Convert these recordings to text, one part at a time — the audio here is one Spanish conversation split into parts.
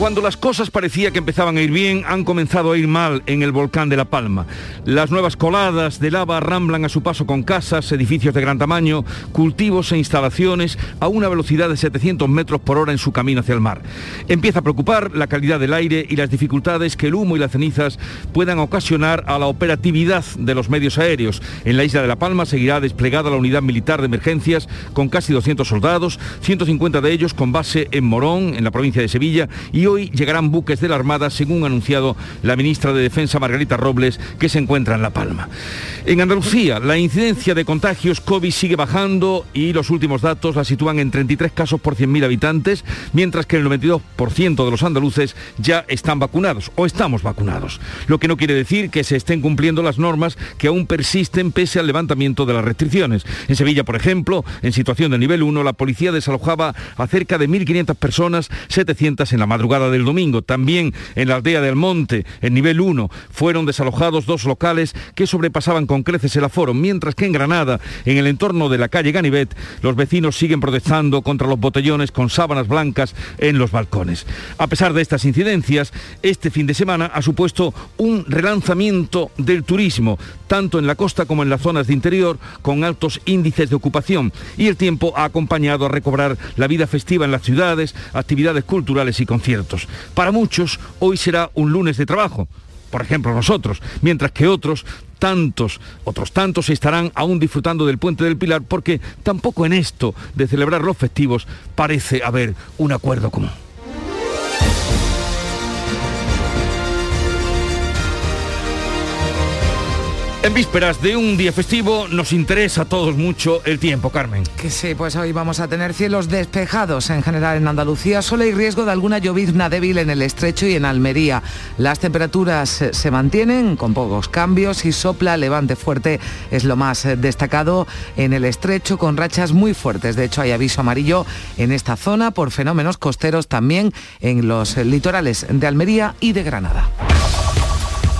Cuando las cosas parecía que empezaban a ir bien, han comenzado a ir mal en el volcán de La Palma. Las nuevas coladas de lava ramblan a su paso con casas, edificios de gran tamaño, cultivos e instalaciones a una velocidad de 700 metros por hora en su camino hacia el mar. Empieza a preocupar la calidad del aire y las dificultades que el humo y las cenizas puedan ocasionar a la operatividad de los medios aéreos. En la isla de La Palma seguirá desplegada la unidad militar de emergencias con casi 200 soldados, 150 de ellos con base en Morón, en la provincia de Sevilla, y hoy llegarán buques de la Armada, según ha anunciado la ministra de Defensa Margarita Robles, que se encuentra en La Palma. En Andalucía, la incidencia de contagios COVID sigue bajando y los últimos datos la sitúan en 33 casos por 100.000 habitantes, mientras que el 92% de los andaluces ya están vacunados o estamos vacunados. Lo que no quiere decir que se estén cumpliendo las normas que aún persisten pese al levantamiento de las restricciones. En Sevilla, por ejemplo, en situación de nivel 1, la policía desalojaba a cerca de 1.500 personas, 700 en la madrugada del domingo. También en la aldea del Monte, en nivel 1, fueron desalojados dos locales que sobrepasaban con creces el aforo, mientras que en Granada, en el entorno de la calle Ganivet, los vecinos siguen protestando contra los botellones con sábanas blancas en los balcones. A pesar de estas incidencias, este fin de semana ha supuesto un relanzamiento del turismo, tanto en la costa como en las zonas de interior, con altos índices de ocupación, y el tiempo ha acompañado a recobrar la vida festiva en las ciudades, actividades culturales y conciertos. Para muchos, hoy será un lunes de trabajo, por ejemplo nosotros, mientras que otros tantos, otros tantos estarán aún disfrutando del puente del Pilar porque tampoco en esto de celebrar los festivos parece haber un acuerdo común. En vísperas de un día festivo nos interesa a todos mucho el tiempo, Carmen. Que sí, pues hoy vamos a tener cielos despejados en general en Andalucía. Solo hay riesgo de alguna llovizna débil en el estrecho y en Almería. Las temperaturas eh, se mantienen con pocos cambios y sopla levante fuerte es lo más eh, destacado en el estrecho con rachas muy fuertes. De hecho hay aviso amarillo en esta zona por fenómenos costeros también en los litorales de Almería y de Granada.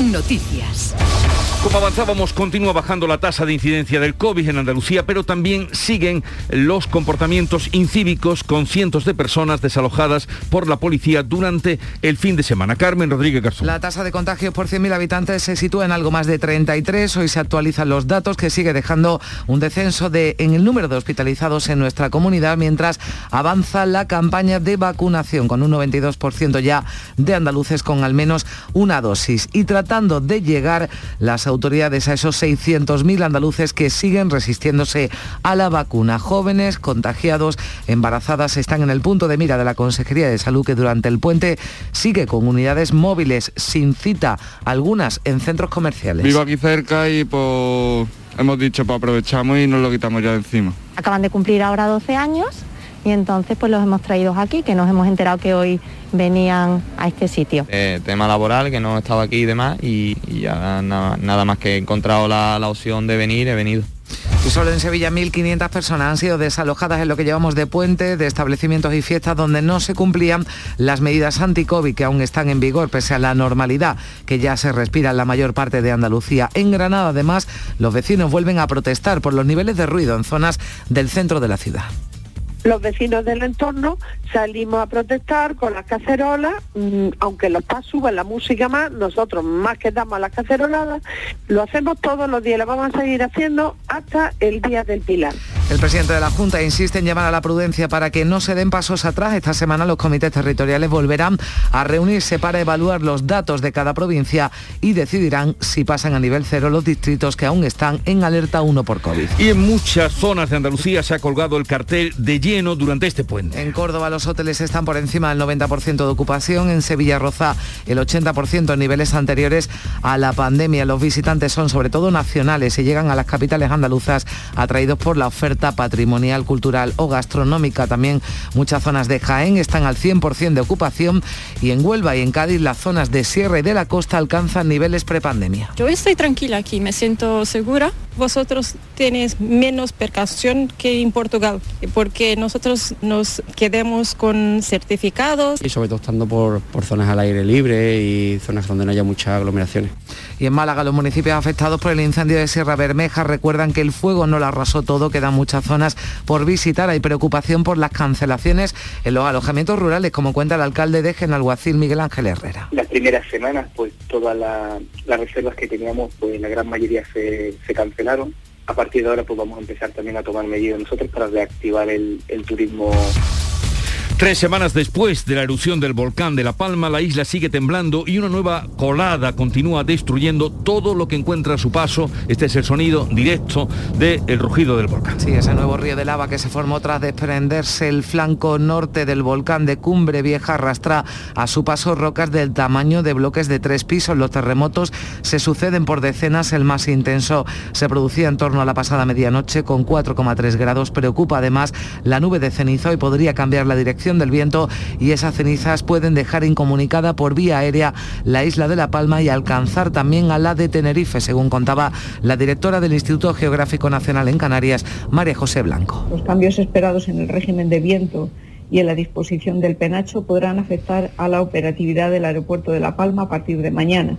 Noticias. Como avanzábamos, continúa bajando la tasa de incidencia del COVID en Andalucía, pero también siguen los comportamientos incívicos con cientos de personas desalojadas por la policía durante el fin de semana. Carmen Rodríguez Garzón. La tasa de contagios por 100.000 habitantes se sitúa en algo más de 33. Hoy se actualizan los datos que sigue dejando un descenso de, en el número de hospitalizados en nuestra comunidad mientras avanza la campaña de vacunación con un 92% ya de andaluces con al menos una dosis y tratando de llegar las autoridades a esos 600.000 andaluces que siguen resistiéndose a la vacuna. Jóvenes, contagiados, embarazadas están en el punto de mira de la Consejería de Salud que durante el puente sigue con unidades móviles sin cita, algunas en centros comerciales. Vivo aquí cerca y pues hemos dicho pues aprovechamos y nos lo quitamos ya de encima. Acaban de cumplir ahora 12 años y entonces pues los hemos traído aquí, que nos hemos enterado que hoy venían a este sitio. Eh, tema laboral, que no estaba aquí y demás, y, ya nada, más que he encontrado la, la opción de venir, he venido. Y solo en Sevilla 1.500 personas han sido desalojadas en lo que llevamos de puente, de establecimientos y fiestas donde no se cumplían las medidas anti-COVID que aún están en vigor, pese a la normalidad que ya se respira en la mayor parte de Andalucía. En Granada, además, los vecinos vuelven a protestar por los niveles de ruido en zonas del centro de la ciudad los vecinos del entorno salimos a protestar con las cacerolas, mm, aunque los PAS suben la música más, nosotros más que damos a las caceroladas, lo hacemos todos los días, lo vamos a seguir haciendo hasta el Día del Pilar. El presidente de la Junta insiste en llamar a la prudencia para que no se den pasos atrás. Esta semana los comités territoriales volverán a reunirse para evaluar los datos de cada provincia y decidirán si pasan a nivel cero los distritos que aún están en alerta 1 por COVID. Y en muchas zonas de Andalucía se ha colgado el cartel de lleno durante este puente. En Córdoba los hoteles están por encima del 90% de ocupación, en Sevilla Roza el 80% en niveles anteriores a la pandemia. Los visitantes son sobre todo nacionales y llegan a las capitales andaluzas atraídos por la oferta patrimonial, cultural o gastronómica. También muchas zonas de Jaén están al 100% de ocupación y en Huelva y en Cádiz las zonas de Sierra y de la costa alcanzan niveles prepandemia. Yo estoy tranquila aquí, me siento segura. Vosotros tenéis menos percasión que en Portugal, porque nosotros nos quedemos con certificados. Y sobre todo estando por, por zonas al aire libre y zonas donde no haya muchas aglomeraciones. Y en Málaga los municipios afectados por el incendio de Sierra Bermeja recuerdan que el fuego no lo arrasó todo, quedan muchas zonas por visitar. Hay preocupación por las cancelaciones en los alojamientos rurales, como cuenta el alcalde de Genalguacil, Miguel Ángel Herrera. Las primeras semanas, pues todas las reservas que teníamos, pues la gran mayoría se, se cancelaron a partir de ahora pues vamos a empezar también a tomar medidas nosotros para reactivar el, el turismo Tres semanas después de la erupción del volcán de La Palma, la isla sigue temblando y una nueva colada continúa destruyendo todo lo que encuentra a su paso. Este es el sonido directo del rugido del volcán. Sí, ese nuevo río de lava que se formó tras desprenderse el flanco norte del volcán de Cumbre Vieja arrastra a su paso rocas del tamaño de bloques de tres pisos. Los terremotos se suceden por decenas. El más intenso se producía en torno a la pasada medianoche con 4,3 grados. Preocupa además la nube de cenizo y podría cambiar la dirección del viento y esas cenizas pueden dejar incomunicada por vía aérea la isla de La Palma y alcanzar también a la de Tenerife, según contaba la directora del Instituto Geográfico Nacional en Canarias, María José Blanco. Los cambios esperados en el régimen de viento y en la disposición del penacho podrán afectar a la operatividad del aeropuerto de La Palma a partir de mañana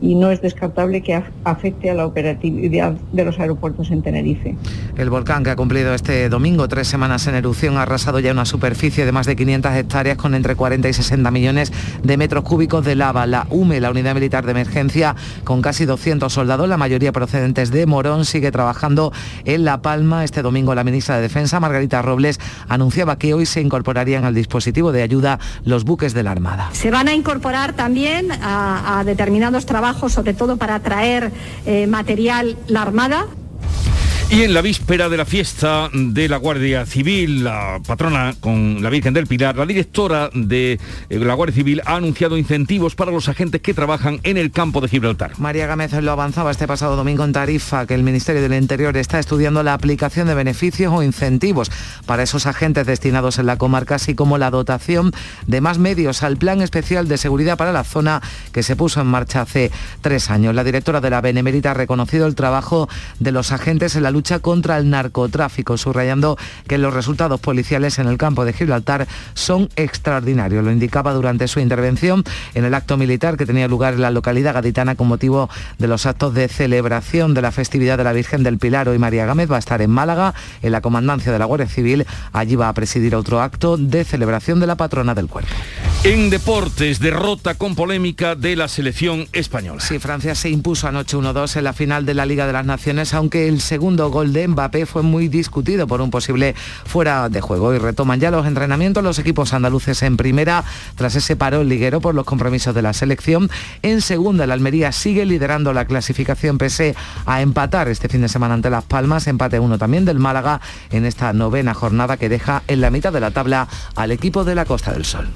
y no es descartable que afecte a la operatividad de los aeropuertos en Tenerife. El volcán que ha cumplido este domingo tres semanas en erupción ha arrasado ya una superficie de más de 500 hectáreas con entre 40 y 60 millones de metros cúbicos de lava. La UME, la Unidad Militar de Emergencia, con casi 200 soldados, la mayoría procedentes de Morón, sigue trabajando en La Palma. Este domingo la ministra de Defensa, Margarita Robles, anunciaba que hoy se incorporarían al dispositivo de ayuda los buques de la Armada. Se van a incorporar también a, a determinados trabajos sobre todo para traer eh, material la Armada. Y en la víspera de la fiesta de la Guardia Civil, la patrona con la Virgen del Pilar, la directora de eh, la Guardia Civil ha anunciado incentivos para los agentes que trabajan en el campo de Gibraltar. María Gámez lo avanzaba este pasado domingo en Tarifa, que el Ministerio del Interior está estudiando la aplicación de beneficios o incentivos para esos agentes destinados en la comarca, así como la dotación de más medios al Plan Especial de Seguridad para la zona que se puso en marcha hace tres años. La directora de la Benemérita ha reconocido el trabajo de los agentes en la lucha contra el narcotráfico, subrayando que los resultados policiales en el campo de Gibraltar son extraordinarios. Lo indicaba durante su intervención en el acto militar que tenía lugar en la localidad gaditana con motivo de los actos de celebración de la festividad de la Virgen del Pilar. Hoy María Gámez va a estar en Málaga, en la comandancia de la Guardia Civil. Allí va a presidir otro acto de celebración de la patrona del cuerpo. En deportes, derrota con polémica de la selección española. Sí, Francia se impuso anoche 1-2 en la final de la Liga de las Naciones, aunque el segundo gol de Mbappé fue muy discutido por un posible fuera de juego. Y retoman ya los entrenamientos los equipos andaluces en primera, tras ese paro liguero por los compromisos de la selección. En segunda, el Almería sigue liderando la clasificación pese a empatar este fin de semana ante Las Palmas, empate uno también del Málaga en esta novena jornada que deja en la mitad de la tabla al equipo de la Costa del Sol.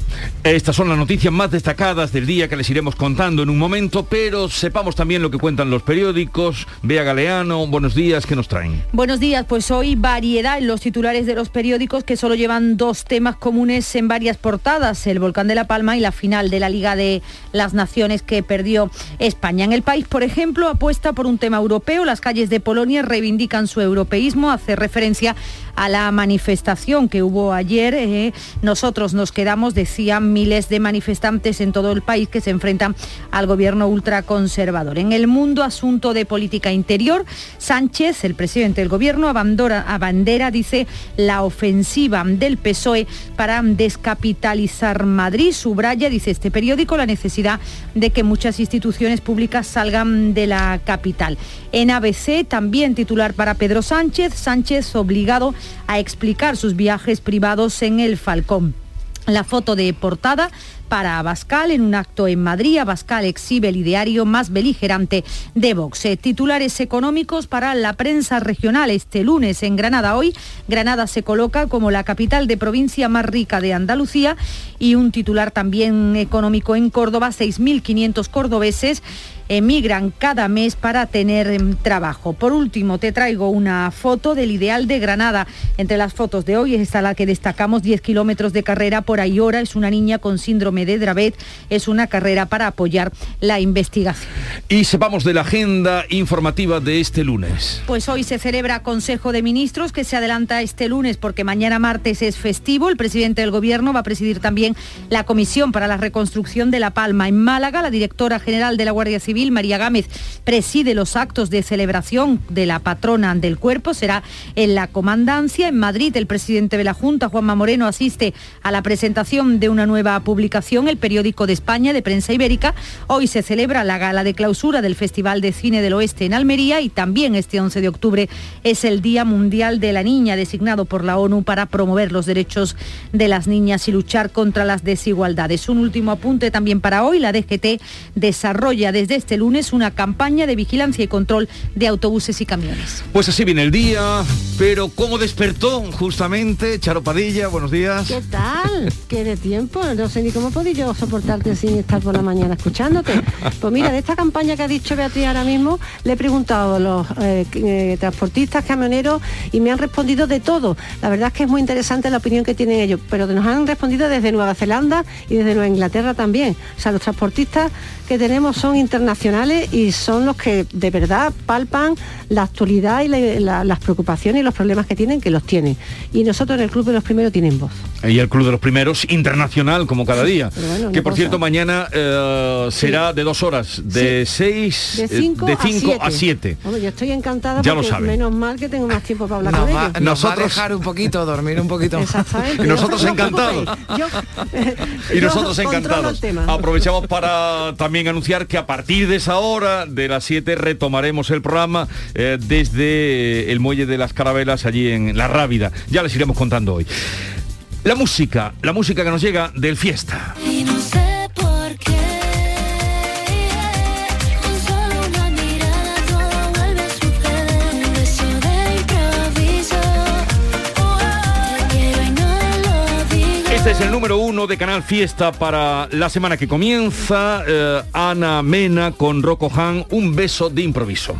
Estas son las noticias más destacadas del día que les iremos contando en un momento, pero sepamos también lo que cuentan los periódicos. Bea Galeano, buenos días, ¿qué nos Buenos días, pues hoy variedad en los titulares de los periódicos que solo llevan dos temas comunes en varias portadas, el volcán de La Palma y la final de la Liga de las Naciones que perdió España. En el país, por ejemplo, apuesta por un tema europeo, las calles de Polonia reivindican su europeísmo, hace referencia a la manifestación que hubo ayer. Eh, nosotros nos quedamos, decían miles de manifestantes en todo el país que se enfrentan al gobierno ultraconservador. En el mundo, asunto de política interior, Sánchez, el presidente del gobierno, abandera, dice, la ofensiva del PSOE para descapitalizar Madrid. Subraya, dice este periódico, la necesidad de que muchas instituciones públicas salgan de la capital. En ABC, también titular para Pedro Sánchez, Sánchez obligado a explicar sus viajes privados en el Falcón. La foto de portada para Abascal en un acto en Madrid. Abascal exhibe el ideario más beligerante de Vox. Eh, titulares económicos para la prensa regional este lunes en Granada. Hoy Granada se coloca como la capital de provincia más rica de Andalucía y un titular también económico en Córdoba. 6.500 cordobeses emigran cada mes para tener em, trabajo. Por último, te traigo una foto del ideal de Granada. Entre las fotos de hoy está la que destacamos 10 kilómetros de carrera por ahí hora. Es una niña con síndrome de Dravet. Es una carrera para apoyar la investigación. Y sepamos de la agenda informativa de este lunes. Pues hoy se celebra Consejo de Ministros que se adelanta este lunes porque mañana martes es festivo. El presidente del Gobierno va a presidir también la Comisión para la Reconstrucción de La Palma. En Málaga, la directora general de la Guardia Civil, María Gámez, preside los actos de celebración de la patrona del cuerpo. Será en la comandancia. En Madrid, el presidente de la Junta, Juanma Moreno, asiste a la presentación de una nueva publicación, el periódico de España de prensa ibérica. Hoy se celebra la gala de clausura del Festival de Cine del Oeste en Almería y también este 11 de octubre es el Día Mundial de la Niña, designado por la ONU para promover los derechos de las niñas y luchar contra las desigualdades. Un último apunte también para hoy, la DGT desarrolla desde este lunes una campaña de vigilancia y control de autobuses y camiones. Pues así viene el día, pero ¿cómo despertó justamente Charo Padilla? Buenos días. ¿Qué tal? ¿Qué de tiempo? No sé ni cómo he podido soportarte sin estar por la mañana escuchándote. Pues mira, de esta campaña que ha dicho Beatriz ahora mismo, le he preguntado a los eh, eh, transportistas, camioneros y me han respondido de todo. La verdad es que es muy interesante la opinión que tienen ellos, pero nos han respondido desde Nueva Zelanda y desde Nueva Inglaterra también. O sea, los transportistas que tenemos son internacionales y son los que de verdad palpan la actualidad y la- la- las preocupaciones y los problemas que tienen, que los tienen. Y nosotros en el Club de los Primeros tienen voz. Y el Club de los Primeros, internacional, como cada día. Bueno, que por cosa- cierto, mañana eh, será de dos horas, de seis, De eh, 5 de a cinco 7. a siete. Yo estoy encantada Ya lo porque saben. menos mal que tengo más tiempo para hablar Nos con va, ellos. nos va a Nosotros- dejar un poquito, dormir un poquito. Exactamente. Y nosotros No os encantados. Yo- Y nosotros encantados. Aprovechamos para también anunciar que a partir de esa hora, de las 7, retomaremos el programa eh, desde el Muelle de las Carabelas, allí en La Rábida. Ya les iremos contando hoy. La música, la música que nos llega del fiesta. Este es el número uno de Canal Fiesta para la semana que comienza. Eh, Ana Mena con Rocco Han, un beso de improviso.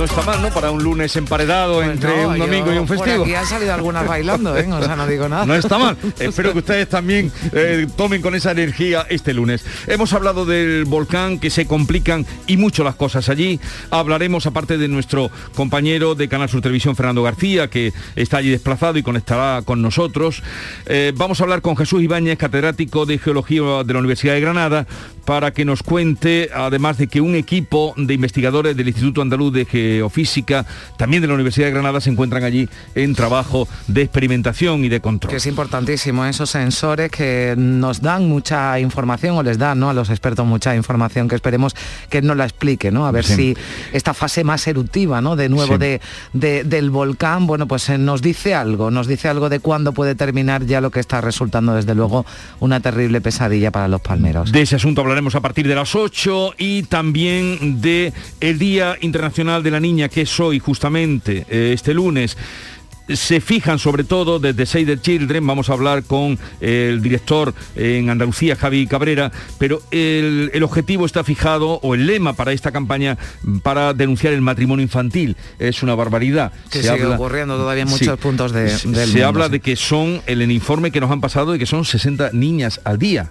No está mal, ¿no? Para un lunes emparedado entre Pues No, un domingo y un festivo. aquí han salido algunas bailando, ¿eh? O sea, no digo nada. No está mal. Espero que ustedes también eh, tomen con esa energía este lunes. Hemos hablado del volcán, que se complican y mucho las cosas allí. Hablaremos aparte de nuestro compañero de Canal Sur Televisión, Fernando García, que está allí desplazado y conectará con nosotros. Eh, vamos a hablar con Jesús Ibáñez, catedrático de Geología de la Universidad de Granada, para que nos cuente, además de que un equipo de investigadores del Instituto Andaluz de Geofísica, también de la Universidad de Granada, se encuentran allí en trabajo de experimentación y de control. Que es importantísimo, esos sensores que nos dan mucha información o les dan ¿no? a los expertos mucha información que esperemos que nos la explique, ¿no? A ver Sí. si esta fase más eruptiva, ¿no? De nuevo Sí. de, de- del volcán, bueno, pues eh, nos dice algo, nos dice algo de cuándo puede terminar ya lo que está resultando desde luego una terrible pesadilla para los palmeros. De ese asunto hablaremos a partir de las 8 y también de el Día Internacional de la Niña, que es hoy justamente, eh, este lunes. Se fijan sobre todo desde Save the Children, vamos a hablar con el director en Andalucía, Javi Cabrera, pero el, el objetivo está fijado, o el lema para esta campaña, para denunciar el matrimonio infantil. Es una barbaridad. Que sigue ocurriendo todavía en Sí. muchos puntos de- se, del se mundo, habla sí. de que son, en el informe que nos han pasado, de que son 60 niñas al día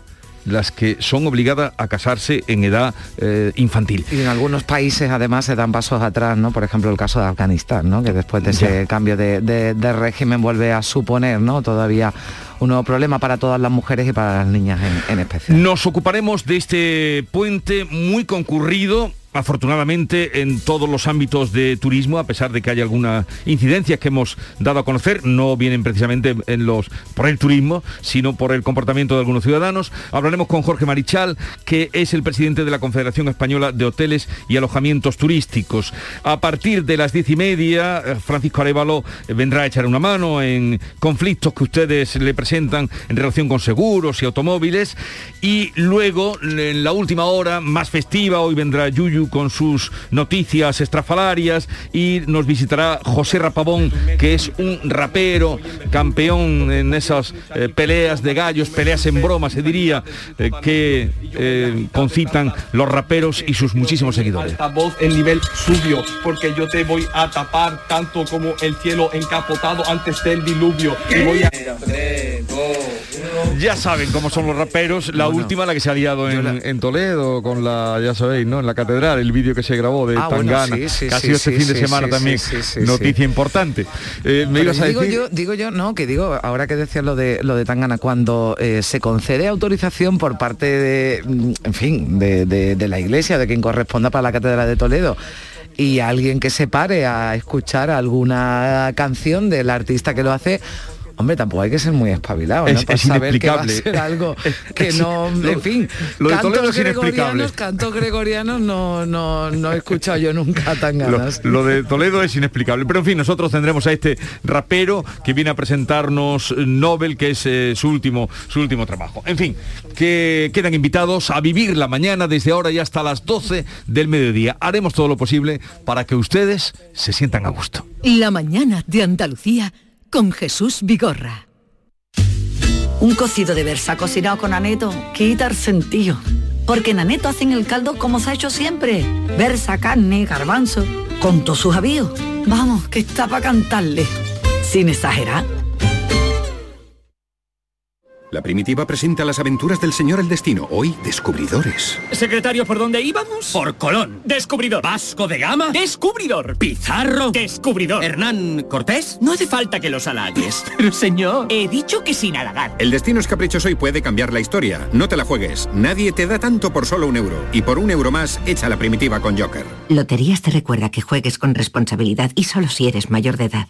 las que son obligadas a casarse en edad eh, infantil. Y en algunos países además se dan pasos atrás, ¿no? Por ejemplo, el caso de Afganistán, ¿no? Que después de ese Ya. cambio de, de- de régimen vuelve a suponer, ¿no? Todavía un nuevo problema para todas las mujeres y para las niñas en, en especial. Nos ocuparemos de este puente muy concurrido. Afortunadamente en todos los ámbitos de turismo, a pesar de que hay algunas incidencias que hemos dado a conocer, no vienen precisamente en los, por el turismo, sino por el comportamiento de algunos ciudadanos. Hablaremos con Jorge Marichal, que es el presidente de la Confederación Española de Hoteles y Alojamientos Turísticos. A partir de las diez y media, eh, Francisco Arevalo eh, vendrá a echar una mano en conflictos que ustedes le presentan en relación con seguros y automóviles. Y luego, en la última hora, más festiva, hoy vendrá Yuyu Yuyu con sus noticias estrafalarias y nos visitará José Rapabón, que es un rapero, campeón en esas eh, peleas de gallos, peleas en broma, se diría, eh, que eh, concitan los raperos y sus muchísimos seguidores. Esta voz en nivel suyo, porque yo te voy a tapar tanto como el cielo encapotado antes del diluvio. Y voy a... Ya saben cómo son los raperos. La última, la que se ha liado en, en Toledo, con la, ya sabéis, ¿no? En la catedral, el vídeo que se grabó de Ah, bueno, Tangana, sí, sí, que ha sí, sido este fin de semana también. noticia importante. Eh, me Pero ibas a digo decir. yo, digo yo, no, que digo, ahora que decías lo de lo de Tangana, cuando eh, se concede autorización por parte de, mm, en fin, de, de- de la iglesia, de quien corresponda para la Catedral de Toledo, y alguien que se pare a escuchar alguna canción del artista que lo hace. Hombre, tampoco hay que ser muy espabilado, ¿no? Es- Para es saber que va a inexplicable. ser algo que no, lo- en fin, lo de Toledo cantos inexplicable. gregorianos, cantos gregorianos no, no, no he escuchado yo nunca tan Lo, ganas. lo de Toledo es inexplicable. Pero en fin, nosotros tendremos a este rapero que viene a presentarnos Nobel, que es eh, su, último, su último trabajo. En fin, que quedan invitados a vivir la mañana desde ahora y hasta las 12 del mediodía. Haremos todo lo posible para que ustedes se sientan a gusto. La mañana de Andalucía con Jesús Vigorra. Un cocido de versa cocinado con aneto quita el sentido. Porque en aneto hacen el caldo como se ha hecho siempre. Versa, carne, garbanzo, con todos sus avíos. Vamos, que está para cantarle. Sin exagerar. La primitiva presenta las aventuras del señor El Destino, hoy descubridores. Secretario, ¿por dónde íbamos? Por Colón. Descubridor. Vasco de Gama. Descubridor. Pizarro. Descubridor. Hernán Cortés. No hace falta que los halagues. Pero señor, he dicho que sin halagar. El destino es caprichoso y puede cambiar la historia. No te la juegues. Nadie te da tanto por solo un euro. Y por un euro más, echa la primitiva con Joker. Loterías te recuerda que juegues con responsabilidad y solo si eres mayor de edad.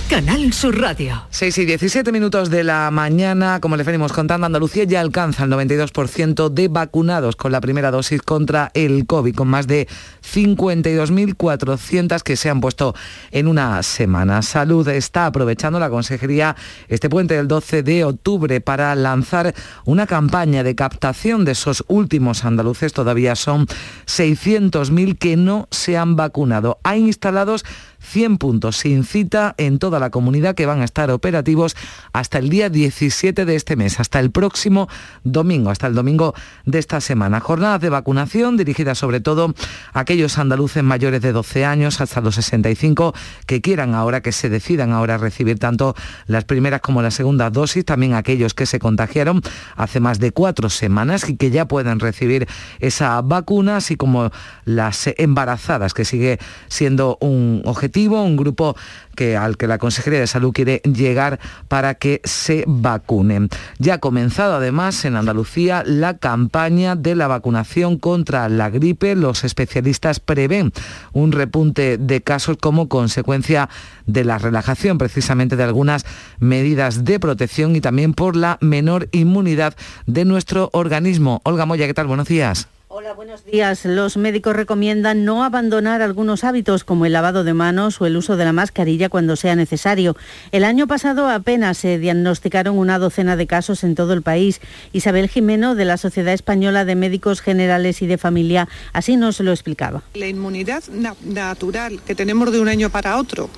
Canal Sur Radio. 6 y 17 minutos de la mañana, como les venimos contando, Andalucía ya alcanza el 92% de vacunados con la primera dosis contra el COVID, con más de 52.400 que se han puesto en una semana. Salud está aprovechando la Consejería este puente del 12 de octubre para lanzar una campaña de captación de esos últimos andaluces. Todavía son 600.000 que no se han vacunado. Hay instalados 100 puntos sin cita en toda la comunidad que van a estar operativos hasta el día 17 de este mes, hasta el próximo domingo, hasta el domingo de esta semana. Jornadas de vacunación dirigidas sobre todo a aquellos andaluces mayores de 12 años hasta los 65 que quieran ahora, que se decidan ahora recibir tanto las primeras como las segundas dosis, también aquellos que se contagiaron hace más de cuatro semanas y que ya puedan recibir esa vacuna, así como las embarazadas, que sigue siendo un objetivo, un grupo que, al que la Consejería de Salud quiere llegar para que se vacunen. Ya ha comenzado además en Andalucía la campaña de la vacunación contra la gripe. Los especialistas prevén un repunte de casos como consecuencia de la relajación precisamente de algunas medidas de protección y también por la menor inmunidad de nuestro organismo. Olga Moya, ¿qué tal? Buenos días. Hola, buenos días. Los médicos recomiendan no abandonar algunos hábitos como el lavado de manos o el uso de la mascarilla cuando sea necesario. El año pasado apenas se diagnosticaron una docena de casos en todo el país. Isabel Jimeno, de la Sociedad Española de Médicos Generales y de Familia, así nos lo explicaba. La inmunidad na- natural que tenemos de un año para otro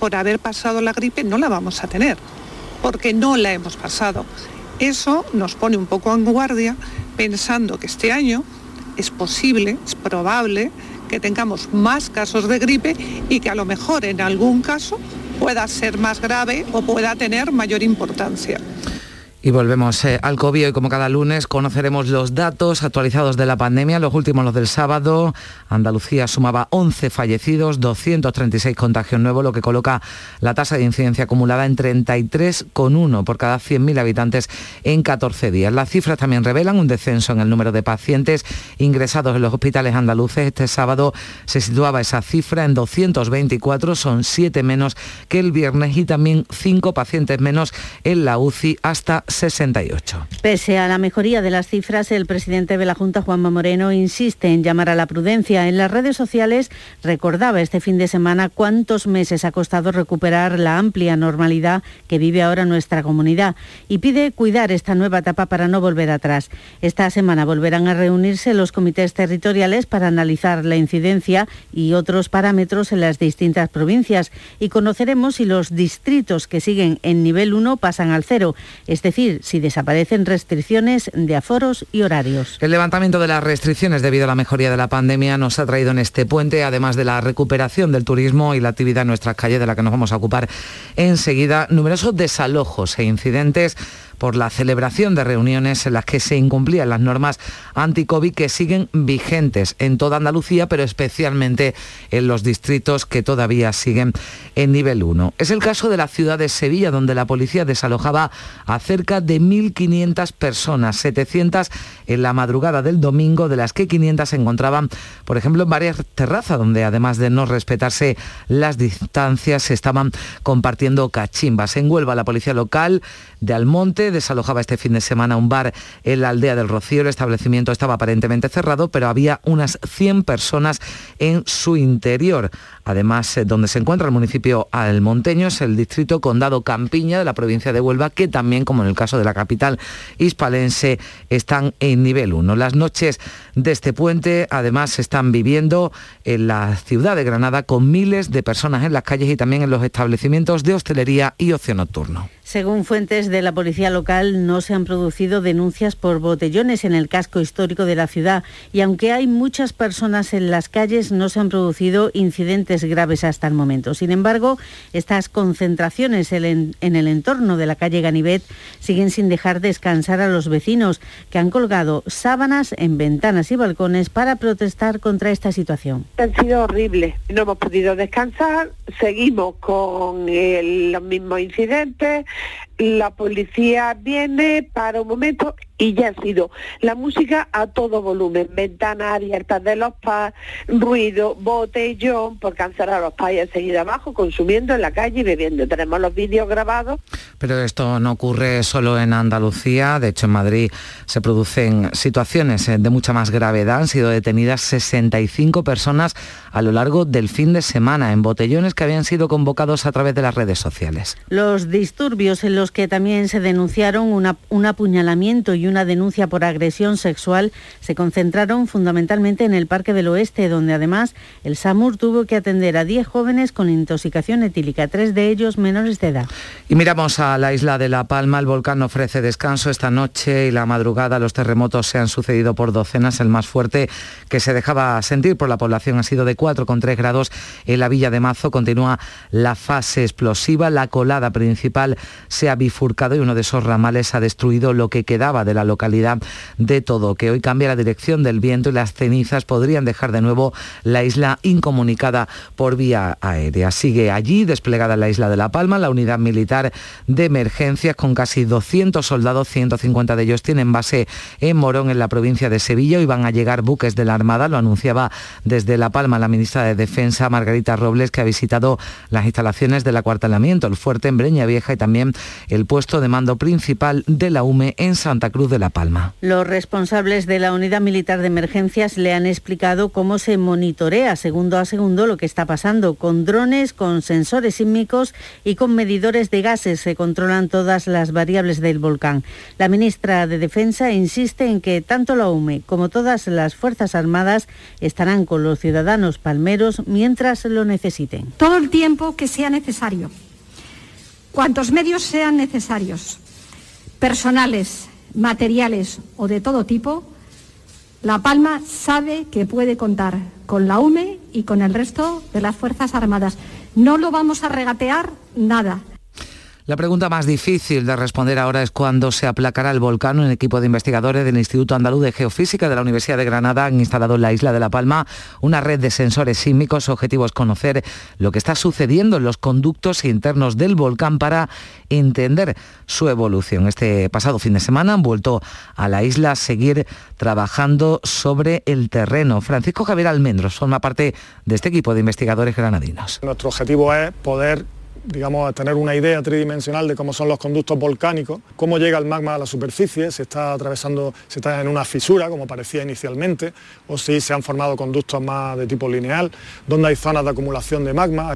por haber pasado la gripe no la vamos a tener, porque no la hemos pasado. Eso nos pone un poco en guardia pensando que este año es posible, es probable que tengamos más casos de gripe y que a lo mejor en algún caso pueda ser más grave o pueda tener mayor importancia. Y volvemos eh, al COVID. Hoy, como cada lunes, conoceremos los datos actualizados de la pandemia, los últimos los del sábado. Andalucía sumaba 11 fallecidos, 236 contagios nuevos, lo que coloca la tasa de incidencia acumulada en 33,1 por cada 100.000 habitantes en 14 días. Las cifras también revelan un descenso en el número de pacientes ingresados en los hospitales andaluces. Este sábado se situaba esa cifra en 224, son 7 menos que el viernes y también 5 pacientes menos en la UCI hasta 68. Pese a la mejoría de las cifras, el presidente de la Junta, Juanma Moreno, insiste en llamar a la prudencia. En las redes sociales recordaba este fin de semana cuántos meses ha costado recuperar la amplia normalidad que vive ahora nuestra comunidad y pide cuidar esta nueva etapa para no volver atrás. Esta semana volverán a reunirse los comités territoriales para analizar la incidencia y otros parámetros en las distintas provincias y conoceremos si los distritos que siguen en nivel 1 pasan al cero, es decir, si desaparecen restricciones de aforos y horarios. El levantamiento de las restricciones debido a la mejoría de la pandemia nos ha traído en este puente, además de la recuperación del turismo y la actividad en nuestras calles, de la que nos vamos a ocupar enseguida, numerosos desalojos e incidentes por la celebración de reuniones en las que se incumplían las normas anti-COVID que siguen vigentes en toda Andalucía, pero especialmente en los distritos que todavía siguen en nivel 1. Es el caso de la ciudad de Sevilla, donde la policía desalojaba a cerca de 1.500 personas, 700 en la madrugada del domingo, de las que 500 se encontraban, por ejemplo, en varias terrazas, donde además de no respetarse las distancias, se estaban compartiendo cachimbas. En Huelva, la policía local de Almonte desalojaba este fin de semana un bar en la aldea del Rocío. El establecimiento estaba aparentemente cerrado, pero había unas 100 personas en su interior. Además, eh, donde se encuentra el municipio almonteño es el distrito Condado Campiña de la provincia de Huelva, que también, como en el caso de la capital hispalense, están en nivel 1. Las noches de este puente, además, se están viviendo en la ciudad de Granada con miles de personas en las calles y también en los establecimientos de hostelería y ocio nocturno. Según fuentes de la policía local, no se han producido denuncias por botellones en el casco histórico de la ciudad y aunque hay muchas personas en las calles, no se han producido incidentes graves hasta el momento. Sin embargo, estas concentraciones en el entorno de la calle Ganivet siguen sin dejar descansar a los vecinos que han colgado sábanas en ventanas y balcones para protestar contra esta situación. Ha sido horrible. No hemos podido descansar, seguimos con el- los mismos incidentes, la policía viene para un momento y ya ha sido la música a todo volumen, ventanas abiertas de los PAS, ruido, botellón, porque han cerrado los PAS y han seguido abajo consumiendo en la calle y bebiendo. Tenemos los vídeos grabados Pero esto no ocurre solo en Andalucía, de hecho en Madrid se producen situaciones eh, de mucha más gravedad. Han sido detenidas 65 personas a lo largo del fin de semana en botellones que habían sido convocados a través de las redes sociales. Los disturbios en los que también se denunciaron una- un apuñalamiento y una denuncia por agresión sexual se concentraron fundamentalmente en el Parque del Oeste, donde además el SAMUR tuvo que atender a 10 jóvenes con intoxicación etílica, tres de ellos menores de edad. Y miramos a la isla de La Palma, el volcán ofrece descanso esta noche y la madrugada. Los terremotos se han sucedido por docenas. El más fuerte que se dejaba sentir por la población ha sido de 4,3 grados en la villa de Mazo. Continúa la fase explosiva. La colada principal se ha bifurcado y uno de esos ramales ha destruido lo que quedaba de la localidad de Todo, que hoy cambia la dirección del viento y las cenizas podrían dejar de nuevo la isla incomunicada por vía aérea. Sigue allí desplegada la isla de La Palma la unidad militar de emergencias con casi 200 soldados, 150 de ellos tienen base en Morón, en la provincia de Sevilla. Hoy van a llegar buques de la Armada, lo anunciaba desde La Palma la ministra de Defensa, Margarita Robles, que ha visitado las instalaciones del acuartelamiento, el fuerte en Breña Vieja y también el puesto de mando principal de la UME en Santa Cruz de La Palma. Los responsables de la Unidad Militar de Emergencias le han explicado cómo se monitorea segundo a segundo lo que está pasando. Con drones, con sensores sísmicos y con medidores de gases se controlan todas las variables del volcán. La ministra de Defensa insiste en que tanto la UME como todas las Fuerzas Armadas estarán con los ciudadanos palmeros mientras lo necesiten. todo el tiempo que sea necesario, cuantos medios sean necesarios, personales, materiales o de todo tipo, La Palma sabe que puede contar con la UME y con el resto de las Fuerzas Armadas. No lo vamos a regatear nada. La pregunta más difícil de responder ahora es cuándo se aplacará el volcán. Un equipo de investigadores del Instituto Andaluz de Geofísica de la Universidad de Granada han instalado en la isla de La Palma una red de sensores sísmicos. Su objetivo es conocer lo que está sucediendo en los conductos internos del volcán para entender su evolución. Este pasado fin de semana han vuelto a la isla a seguir trabajando sobre el terreno. Francisco Javier Almendros forma parte de este equipo de investigadores granadinos. Nuestro objetivo es poder digamos, a tener una idea tridimensional de cómo son los conductos volcánicos, cómo llega el magma a la superficie, si está atravesando, si está en una fisura, como parecía inicialmente, o si se han formado conductos más de tipo lineal, dónde hay zonas de acumulación de magma.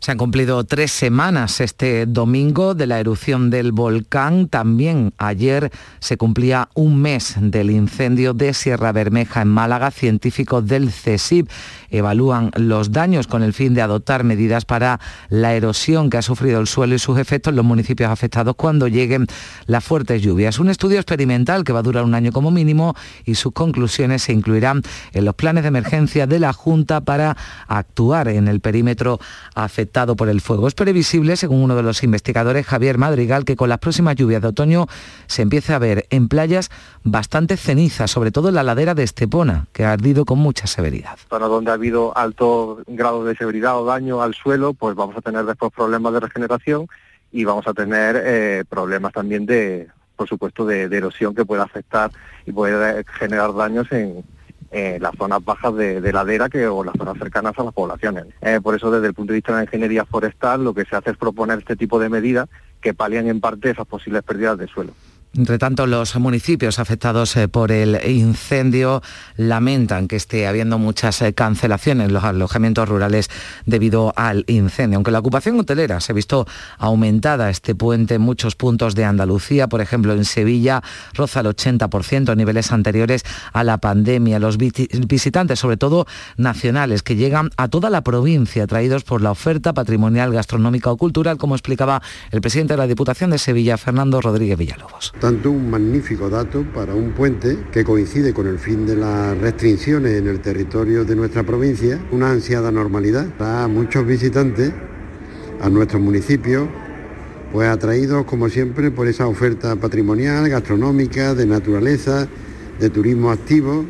Se han cumplido tres semanas este domingo de la erupción del volcán. También ayer se cumplía un mes del incendio de Sierra Bermeja en Málaga. Científicos del CSIP evalúan los daños con el fin de adoptar medidas para la erosión que ha sufrido el suelo y sus efectos en los municipios afectados cuando lleguen las fuertes lluvias. Un estudio experimental que va a durar un año como mínimo y sus conclusiones se incluirán en los planes de emergencia de la Junta para actuar en el perímetro afectado por el fuego. Es previsible, según uno de los investigadores, Javier Madrigal, que con las próximas lluvias de otoño se empiece a ver en playas bastante cenizas, sobre todo en la ladera de Estepona, que ha ardido con mucha severidad. Zonas donde habido alto grado de severidad o daño al suelo, pues vamos a tener después problemas de regeneración y vamos a tener eh, problemas también de, por supuesto, de, erosión que puede afectar y puede generar daños en, las zonas bajas de, de ladera que, o las zonas cercanas a las poblaciones. Eh, por eso, desde el punto de vista de la ingeniería forestal, lo que se hace es proponer este tipo de medidas que palian en parte esas posibles pérdidas de suelo. Entre tanto, los municipios afectados eh, por el incendio lamentan que esté habiendo muchas eh, cancelaciones en los alojamientos rurales debido al incendio. Aunque la ocupación hotelera se ha visto aumentada este puente en muchos puntos de Andalucía, por ejemplo en Sevilla roza el 80%, niveles anteriores a la pandemia. Los visitantes, sobre todo nacionales, que llegan a toda la provincia traídos por la oferta patrimonial, gastronómica o cultural, como explicaba el presidente de la Diputación de Sevilla, Fernando Rodríguez Villalobos tanto un magnífico dato para un puente que coincide con el fin de las restricciones en el territorio de nuestra provincia, una ansiada normalidad. A muchos visitantes a nuestros municipios, pues atraídos como siempre por esa oferta patrimonial, gastronómica, de naturaleza, de turismo activo.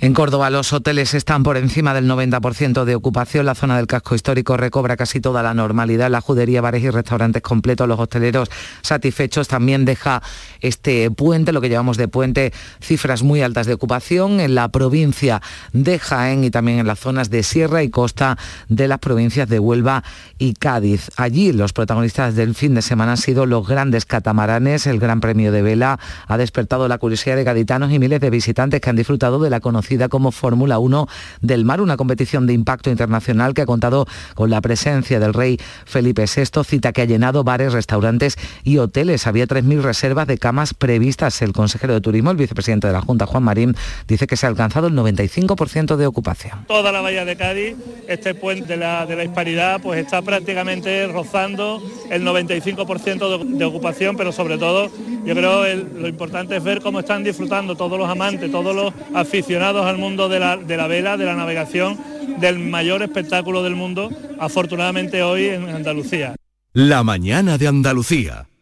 En Córdoba los hoteles están por encima del 90% de ocupación, la zona del casco histórico recobra casi toda la normalidad, la judería, bares y restaurantes completos, los hosteleros satisfechos, también deja este puente, lo que llevamos de puente, cifras muy altas de ocupación en la provincia de Jaén y también en las zonas de Sierra y Costa de las provincias de Huelva y Cádiz. Allí los protagonistas del fin de semana han sido los grandes catamaranes, el Gran Premio de Vela ha despertado la curiosidad de gaditanos y miles de visitantes que han disfrutado de la conocida como Fórmula 1 del Mar, una competición de impacto internacional que ha contado con la presencia del rey Felipe VI, cita que ha llenado bares, restaurantes y hoteles. Había 3.000 reservas de camas previstas. El consejero de Turismo, el vicepresidente de la Junta, Juan Marín, dice que se ha alcanzado el 95% de ocupación. Toda la bahía de Cádiz, este puente de la, de la hispanidad, pues está prácticamente rozando el 95% de, de, ocupación, pero sobre todo yo creo el, lo importante es ver cómo están disfrutando todos los amantes, todos los aficionados al mundo de la, de la vela, de la navegación, del mayor espectáculo del mundo, afortunadamente hoy en Andalucía. La mañana de Andalucía.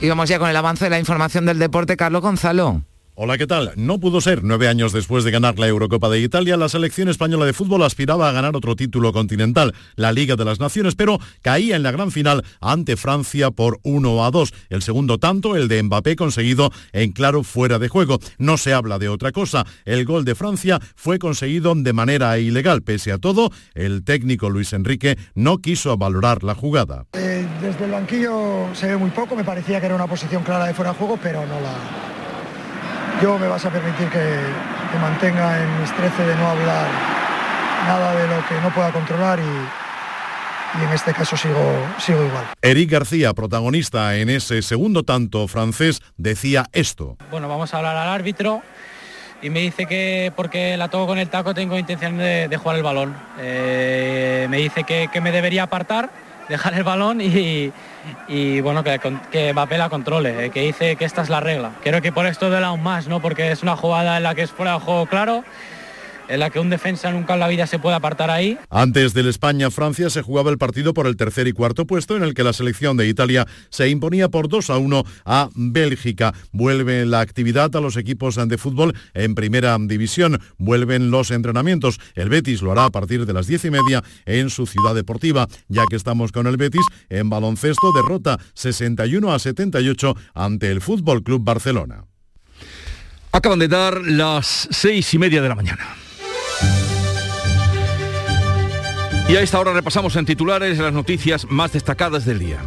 Y vamos ya con el avance de la información del deporte, Carlos Gonzalo. Hola, ¿qué tal? No pudo ser. Nueve años después de ganar la Eurocopa de Italia, la selección española de fútbol aspiraba a ganar otro título continental, la Liga de las Naciones, pero caía en la gran final ante Francia por 1 a 2. El segundo tanto, el de Mbappé, conseguido en claro fuera de juego. No se habla de otra cosa. El gol de Francia fue conseguido de manera ilegal. Pese a todo, el técnico Luis Enrique no quiso valorar la jugada. Eh, desde el banquillo se ve muy poco. Me parecía que era una posición clara de fuera de juego, pero no la yo me vas a permitir que, que, mantenga en mis 13 de no hablar nada de lo que no pueda controlar y, y en este caso sigo, sigo igual. Eric García, protagonista en ese segundo tanto francés, decía esto. Bueno, vamos a hablar al árbitro y me dice que porque la toco con el taco tengo intención de, de jugar el balón. Eh, me dice que, que, me debería apartar, dejar el balón y, y bueno, que, que la controle, eh, que dice que esta es la regla. Quiero que por esto duela aún más, ¿no? porque es una jugada en la que es fuera de juego claro en la que un defensa nunca en la vida se puede apartar ahí. Antes del España-Francia se jugaba el partido por el tercer y cuarto puesto en el que la selección de Italia se imponía por 2 a 1 a Bélgica. Vuelve la actividad a los equipos de fútbol en primera división. Vuelven los entrenamientos. El Betis lo hará a partir de las diez y media en su ciudad deportiva. Ya que estamos con el Betis, en baloncesto derrota 61 a 78 ante el Fútbol Club Barcelona. Acaban de dar las seis y media de la mañana. Y a esta hora repasamos en titulares las noticias más destacadas del día.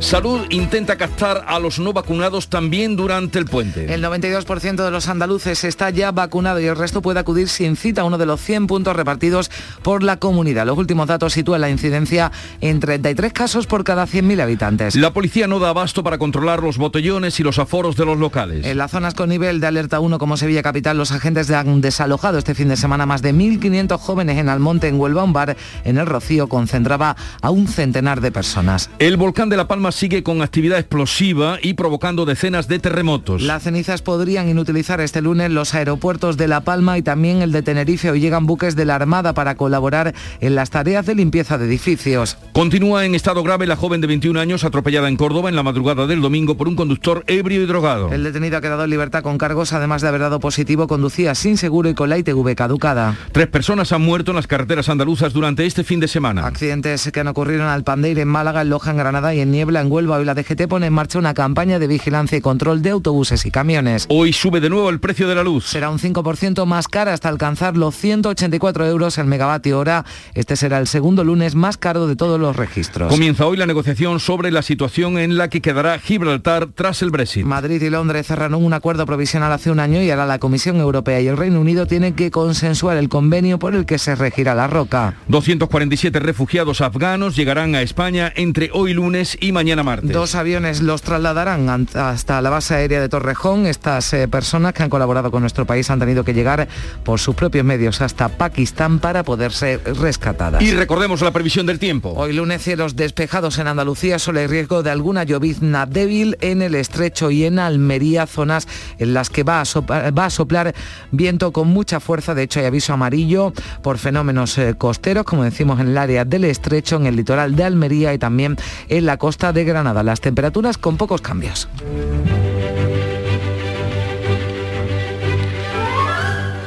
Salud intenta captar a los no vacunados también durante el puente. El 92% de los andaluces está ya vacunado y el resto puede acudir sin cita a uno de los 100 puntos repartidos por la comunidad. Los últimos datos sitúan la incidencia en 33 casos por cada 100.000 habitantes. La policía no da abasto para controlar los botellones y los aforos de los locales. En las zonas con nivel de alerta 1 como Sevilla Capital, los agentes han desalojado este fin de semana más de 1.500 jóvenes en Almonte, en Huelva. Un bar en el Rocío concentraba a un centenar de personas. El volcán de La Palma sigue con actividad explosiva y provocando decenas de terremotos. Las cenizas podrían inutilizar este lunes los aeropuertos de La Palma y también el de Tenerife. Hoy llegan buques de la Armada para colaborar en las tareas de limpieza de edificios. Continúa en estado grave la joven de 21 años atropellada en Córdoba en la madrugada del domingo por un conductor ebrio y drogado. El detenido ha quedado en libertad con cargos, además de haber dado positivo, conducía sin seguro y con la ITV caducada. Tres personas han muerto en las carreteras andaluzas durante este fin de semana. Accidentes que han ocurrido en Alpandeire, en Málaga, en Loja, en Granada y en Niebla, en Huelva. Hoy la DGT pone en marcha una campaña de vigilancia y control de autobuses y camiones. Hoy sube de nuevo el precio de la luz. Será un 5% más cara hasta alcanzar los 184 euros el megavatio hora. Este será el segundo lunes más caro de todos los registros. Comienza hoy la negociación sobre la situación en la que quedará Gibraltar tras el Brexit. Madrid y Londres cerraron un acuerdo provisional hace un año y ahora la Comisión Europea y el Reino Unido tienen que consensuar el convenio por el que se regirá la roca. 247 refugiados afganos llegarán a España entre hoy lunes y mañana martes. Dos aviones los trasladarán hasta la base aérea de Torrejón. Estas eh, personas que han colaborado con nuestro país han tenido que llegar por sus propios medios hasta Pakistán para poder ser rescatadas. Y recordemos la previsión del tiempo. Hoy lunes cielos despejados en Andalucía, solo hay riesgo de alguna llovizna débil en el estrecho y en Almería, zonas en las que va a, soplar, va a soplar viento con mucha fuerza. De hecho, hay aviso amarillo por fenómenos eh, costeros, como decimos en el área del estrecho, en el litoral de Almería y también en la costa de Granada. Las temperaturas con pocos cambios.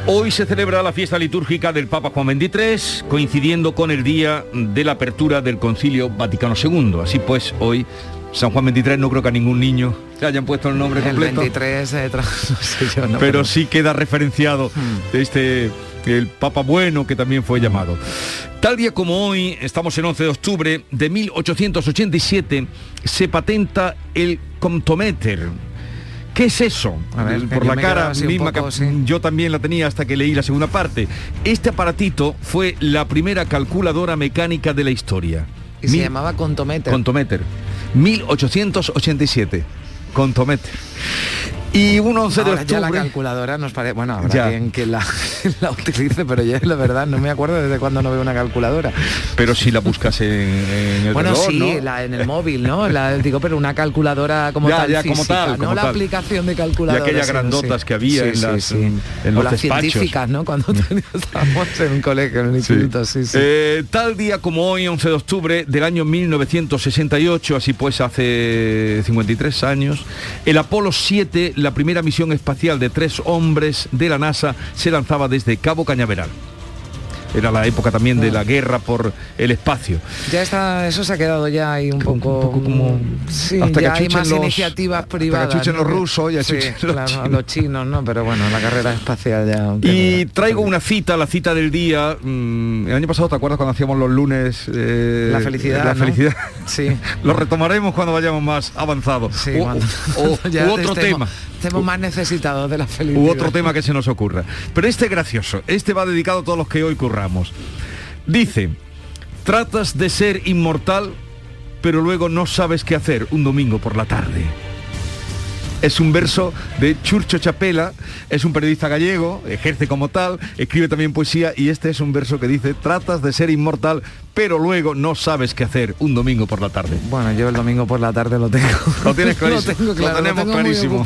Hoy se celebra la fiesta litúrgica del Papa Juan XXIII, coincidiendo con el día de la apertura del Concilio Vaticano II. Así pues, hoy San Juan XXIII no creo que a ningún niño le hayan puesto el nombre completo. El 23, eh, no sé yo, no, pero, pero, sí queda referenciado hmm. este el Papa Bueno que también fue llamado. Tal día como hoy, estamos en 11 de octubre de 1887, se patenta el comptometer. ¿Qué es eso? Ver, Por la cara misma poco, que sí. yo también la tenía hasta que leí la segunda parte. Este aparatito fue la primera calculadora mecánica de la historia. Y Mil... se llamaba contometer. Contometer. 1887. Contometer. Y un 11 Ahora de octubre. Ya la calculadora nos parece. Bueno, habrá ya. quien que la, la, utilice, pero ya la verdad no me acuerdo desde cuando no veo una calculadora. Pero si la buscas en, en el Bueno, reloj, sí, ¿no? la, en el móvil, ¿no? La, digo, pero una calculadora como ya, tal. Ya, física, como tal. no como la tal. aplicación de calculadora. Y aquellas grandotas sí. que había sí, en, las, sí. en, en o las despachos. científicas, ¿no? Cuando estábamos en un colegio, en un instituto, sí, sí. Eh, tal día como hoy, 11 de octubre del año 1968, así pues hace 53 años, el Apolo 7, la primera misión espacial de tres hombres de la NASA, se lanzaba desde Cabo Cañaveral. Era la época también de la guerra por el espacio. Ya está, eso se ha quedado ya ahí un poco, un poco como sí, hasta ya que hay más los, iniciativas privadas. Hasta que chuchen ¿no? los rusos y sí, los, claro, chinos. los chinos, ¿no? Pero bueno, la carrera espacial ya. Y traigo una cita, la cita del día. Mmm, el año pasado, ¿te acuerdas cuando hacíamos los lunes? Eh, la felicidad. La ¿no? felicidad. Sí. Lo retomaremos cuando vayamos más avanzados. Sí, o, cuando, o, ya u otro estemos, tema. Estemos más necesitados de la felicidad. U otro tema que se nos ocurra. Pero este gracioso. Este va dedicado a todos los que hoy Dice, Tratas de ser inmortal, pero luego no sabes qué hacer un domingo por la tarde. Es un verso de Churcho Chapela, es un periodista gallego, ejerce como tal, escribe también poesía y este es un verso que dice, tratas de ser inmortal, pero luego no sabes qué hacer un domingo por la tarde. Bueno, yo el domingo por la tarde lo tengo. Lo tienes clarísimo. lo tengo claro, lo tenemos lo tengo clarísimo.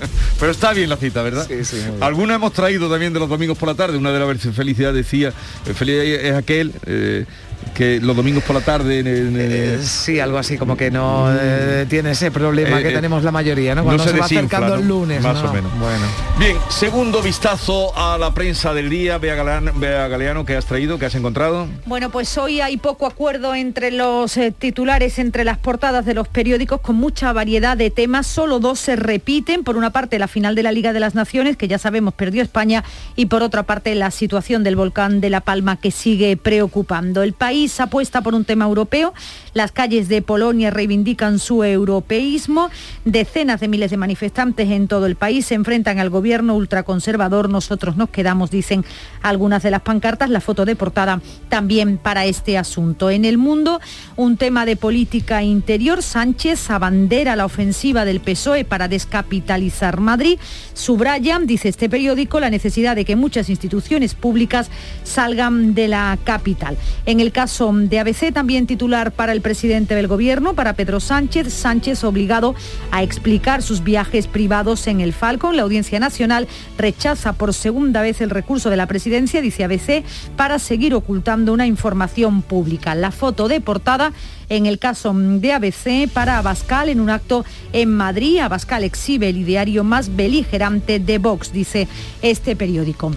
pero está bien la cita, ¿verdad? Sí, sí. Alguna hemos traído también de los domingos por la tarde. Una de las veces felicidad decía, eh, felicidad es aquel eh, que los domingos por la tarde... en- en- Eh, sí, algo así como que no eh, tiene ese problema Eh, que tenemos la mayoría, ¿no? no Cuando se se, va desinfla, acercando ¿no? el lunes. Más ¿no? o menos. Bueno. Bien, segundo vistazo a la prensa del día. Bea Galeano, Bea Galeano, ¿qué has traído? ¿Qué has encontrado? Bueno, pues hoy hay poco acuerdo entre los eh, titulares, entre las portadas de los periódicos, con mucha variedad de temas. Solo dos se repiten. Por una parte, la final de la Liga de las Naciones, que ya sabemos perdió España, y por otra parte, la situación del volcán de La Palma, que sigue preocupando. El país apuesta por un tema europeo. Las calles de Polonia reivindican su europeísmo. Decenas de miles de manifestantes en todo el país se enfrentan al gobierno ultraconservador. Nosotros nos quedamos, dicen algunas de las pancartas. La foto de portada también para este asunto. En el mundo, un tema de política interior. Sánchez abandera la ofensiva del PSOE para descapitalizar Madrid. Subraya, dice este periódico, la necesidad de que muchas instituciones públicas salgan de la capital. En el caso de ABC, también titular para el presidente del gobierno, para Pedro Sánchez, Sánchez obligado a explicar sus viajes privados en el Falcon. La Audiencia Nacional rechaza por segunda vez el recurso de la presidencia, dice ABC, para seguir ocultando una información pública. La foto de portada en el caso de ABC para Abascal en un acto en Madrid. Abascal exhibe el ideario más beligerante de Vox, dice este periódico.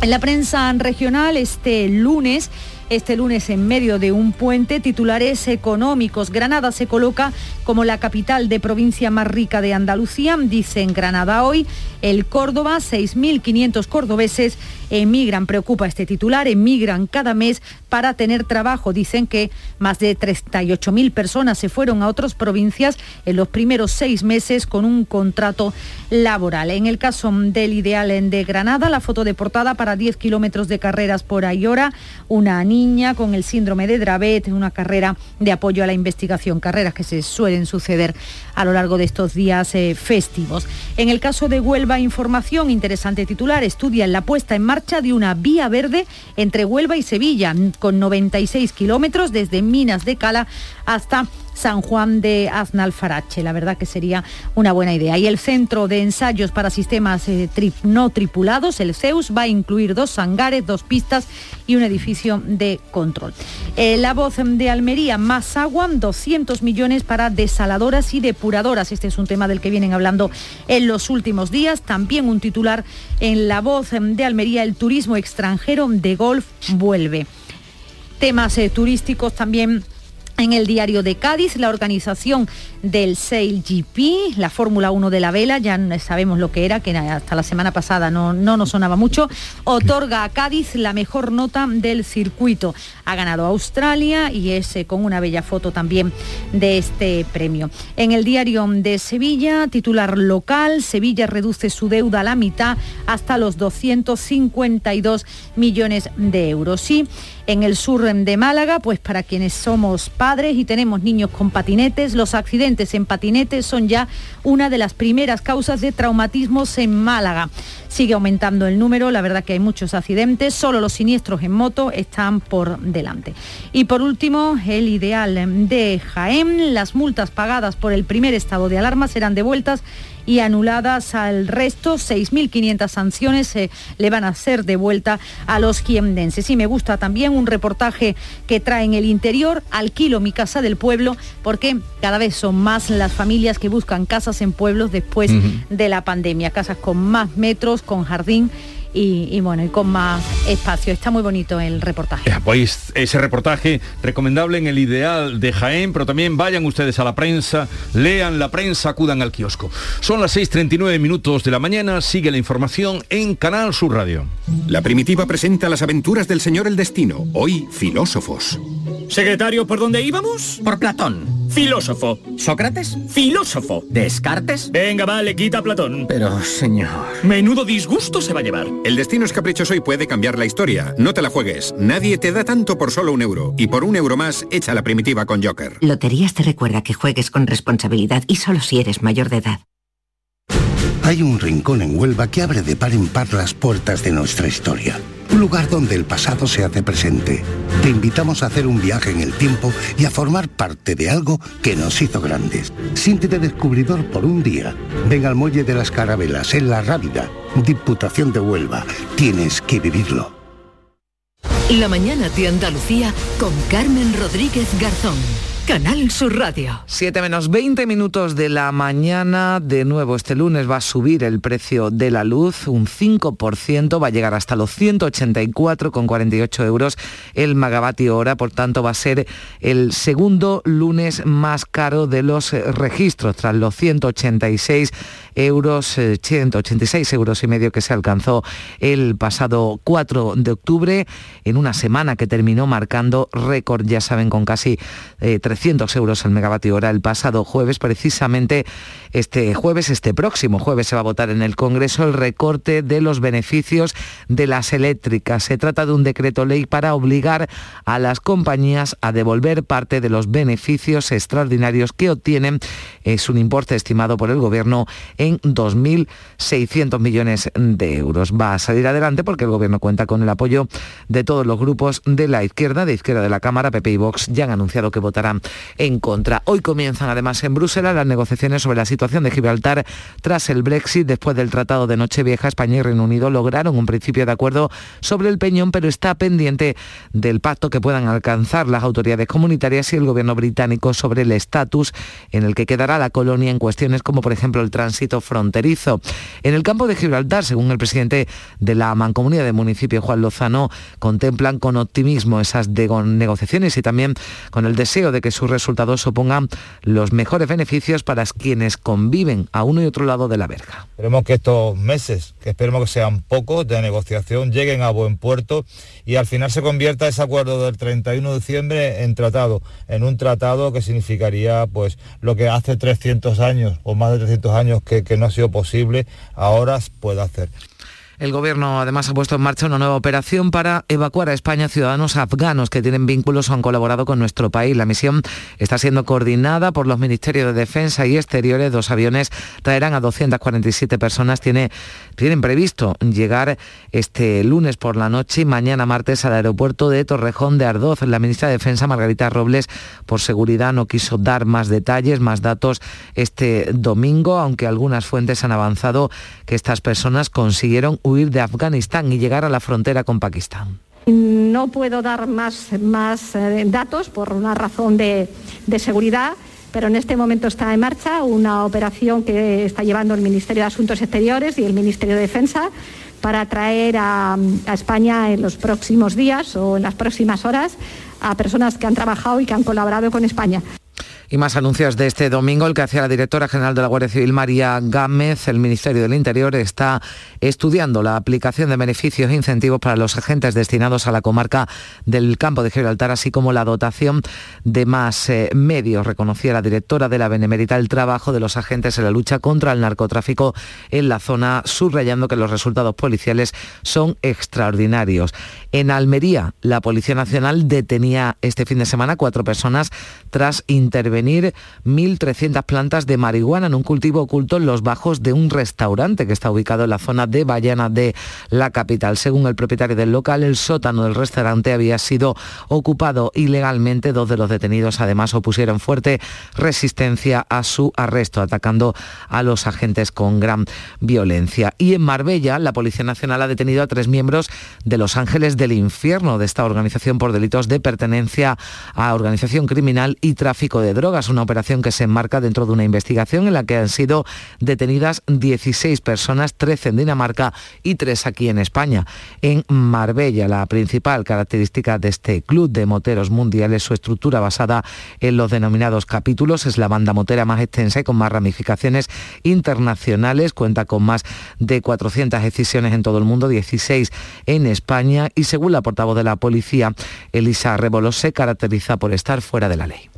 En la prensa regional este lunes, este lunes en medio de un puente, titulares económicos. Granada se coloca como la capital de provincia más rica de Andalucía, dice en Granada hoy. El Córdoba, 6.500 cordobeses emigran, preocupa este titular, emigran cada mes para tener trabajo. Dicen que más de 38.000 personas se fueron a otras provincias en los primeros seis meses con un contrato laboral. En el caso del Ideal de Granada, la foto de portada para 10 kilómetros de carreras por Ayora, una niña con el síndrome de Dravet, una carrera de apoyo a la investigación, carreras que se suelen suceder a lo largo de estos días eh, festivos. En el caso de Huelva Información, interesante titular, estudian la puesta en marcha de una vía verde entre Huelva y Sevilla, con 96 kilómetros desde Minas de Cala hasta San Juan de Aznalfarache. La verdad que sería una buena idea. Y el Centro de Ensayos para Sistemas eh, No Tripulados, el CEUS, va a incluir dos hangares, dos pistas y un edificio de control. Eh, la voz de Almería, más agua, 200 millones para desaladoras y depuradoras. Este es un tema del que vienen hablando en los últimos días. También un titular en la voz de Almería, el turismo extranjero de golf vuelve temas eh, turísticos también en el diario de Cádiz, la organización del Sail GP, la Fórmula 1 de la vela, ya sabemos lo que era, que hasta la semana pasada no, no nos sonaba mucho, otorga a Cádiz la mejor nota del circuito. Ha ganado Australia y es eh, con una bella foto también de este premio. En el diario de Sevilla, titular local, Sevilla reduce su deuda a la mitad hasta los 252 millones de euros. Sí, en el sur de Málaga, pues para quienes somos padres y tenemos niños con patinetes, los accidentes en patinetes son ya una de las primeras causas de traumatismos en Málaga. Sigue aumentando el número, la verdad que hay muchos accidentes, solo los siniestros en moto están por delante. Y por último, el ideal de Jaén, las multas pagadas por el primer estado de alarma serán devueltas y anuladas al resto. 6.500 sanciones eh, le van a ser de vuelta a los quiendenses. Y me gusta también un reportaje que trae en el interior, Alquilo mi casa del pueblo, porque cada vez son más las familias que buscan casas en pueblos después de la pandemia, casas con más metros, con jardín y, y bueno, y con más espacio. Está muy bonito el reportaje. Ya, Pues ese reportaje recomendable en el ideal de Jaén, pero también vayan ustedes a la prensa, lean la prensa, acudan al kiosco. Son las 6.39 minutos de la mañana, sigue la información en Canal Sur Radio. La primitiva presenta las aventuras del señor el destino, hoy filósofos. Secretario, ¿por dónde íbamos? Por Platón. Filósofo. ¿Sócrates? Filósofo. ¿Descartes? Venga, vale, quita a Platón. Pero, señor... Menudo disgusto se va a llevar. El destino es caprichoso y puede cambiar la historia. No te la juegues. Nadie te da tanto por solo un euro. Y por un euro más, echa la primitiva con Joker. Loterías te recuerda que juegues con responsabilidad y solo si eres mayor de edad. Hay un rincón en Huelva que abre de par en par las puertas de nuestra historia. Un lugar donde el pasado se hace presente. Te invitamos a hacer un viaje en el tiempo y a formar parte de algo que nos hizo grandes. Siéntete descubridor por un día. Ven al Muelle de las Carabelas, en La Rábida, Diputación de Huelva. Tienes que vivirlo. La mañana de Andalucía con Carmen Rodríguez Garzón. Canal Sur Radio. 7 menos 20 minutos de la mañana. De nuevo, este lunes va a subir el precio de la luz un 5%, va a llegar hasta los 184,48 euros el megavatio hora. Por tanto, va a ser el segundo lunes más caro de los registros, tras los 186 euros, 186 euros y medio que se alcanzó el pasado 4 de octubre, en una semana que terminó marcando récord, ya saben, con casi eh, 300 euros el megavatio hora el pasado jueves, precisamente este jueves, este próximo jueves se va a votar en el Congreso el recorte de los beneficios de las eléctricas. Se trata de un decreto ley para obligar a las compañías a devolver parte de los beneficios extraordinarios que obtienen. Es un importe estimado por el Gobierno en 2.600 millones de euros. Va a salir adelante porque el Gobierno cuenta con el apoyo de todos los grupos de la izquierda, de izquierda de la Cámara, PP y Vox, ya han anunciado que votarán en contra. Hoy comienzan además en Bruselas las negociaciones sobre la situación de Gibraltar tras el Brexit. Después del Tratado de Nochevieja, España y Reino Unido lograron un principio de acuerdo sobre el peñón, pero está pendiente del pacto que puedan alcanzar las autoridades comunitarias y el gobierno británico sobre el estatus en el que quedará la colonia en cuestiones como por ejemplo el tránsito fronterizo. En el campo de Gibraltar, según el presidente de la Mancomunidad de Municipio, Juan Lozano, contemplan con optimismo esas negociaciones y también con el deseo de que sus resultados supongan los mejores beneficios para quienes conviven a uno y otro lado de la verga. Esperemos que estos meses, que esperemos que sean pocos de negociación, lleguen a buen puerto y al final se convierta ese acuerdo del 31 de diciembre en tratado, en un tratado que significaría pues lo que hace 300 años o más de 300 años que, no ha sido posible, ahora puede hacer. El gobierno además ha puesto en marcha una nueva operación para evacuar a España ciudadanos afganos que tienen vínculos o han colaborado con nuestro país. La misión está siendo coordinada por los Ministerios de Defensa y Exteriores. Dos aviones traerán a 247 personas. Tiene, tienen previsto llegar este lunes por la noche y mañana martes al aeropuerto de Torrejón de Ardoz. La ministra de Defensa, Margarita Robles, por seguridad no quiso dar más detalles, más datos este domingo, aunque algunas fuentes han avanzado que estas personas consiguieron huir de Afganistán y llegar a la frontera con Pakistán. No puedo dar más, más eh, datos por una razón de, de seguridad pero en este momento está en marcha una operación que está llevando el Ministerio de Asuntos Exteriores y el Ministerio de Defensa para traer a, a, España en los próximos días o en las próximas horas a personas que han trabajado y que han colaborado con España. Y más anuncios de este domingo, el que hacía la directora general de la Guardia Civil, María Gámez. El Ministerio del Interior está estudiando la aplicación de beneficios e incentivos para los agentes destinados a la comarca del campo de Gibraltar, así como la dotación de más eh, medios. Reconocía la directora de la Benemérita el trabajo de los agentes en la lucha contra el narcotráfico en la zona, subrayando que los resultados policiales son extraordinarios. En Almería, la Policía Nacional detenía este fin de semana cuatro personas tras intervenir 1.300 plantas de marihuana en un cultivo oculto en los bajos de un restaurante que está ubicado en la zona de Bayana de la capital. Según el propietario del local, el sótano del restaurante había sido ocupado ilegalmente. Dos de los detenidos además opusieron fuerte resistencia a su arresto, atacando a los agentes con gran violencia. Y en Marbella, la Policía Nacional ha detenido a tres miembros de Los Ángeles del Infierno, de esta organización por delitos de pertenencia a organización criminal y tráfico de drogas, una operación que se enmarca dentro de una investigación en la que han sido detenidas 16 personas, 13 en Dinamarca y 3 aquí en España. En Marbella, la principal característica de este club de moteros mundial es su estructura basada en los denominados capítulos. Es la banda motera más extensa y con más ramificaciones internacionales. Cuenta con más de 400 decisiones en todo el mundo, 16 en España y según la portavoz de la policía, Elisa Rebolo, se caracteriza por estar fuera de la ley.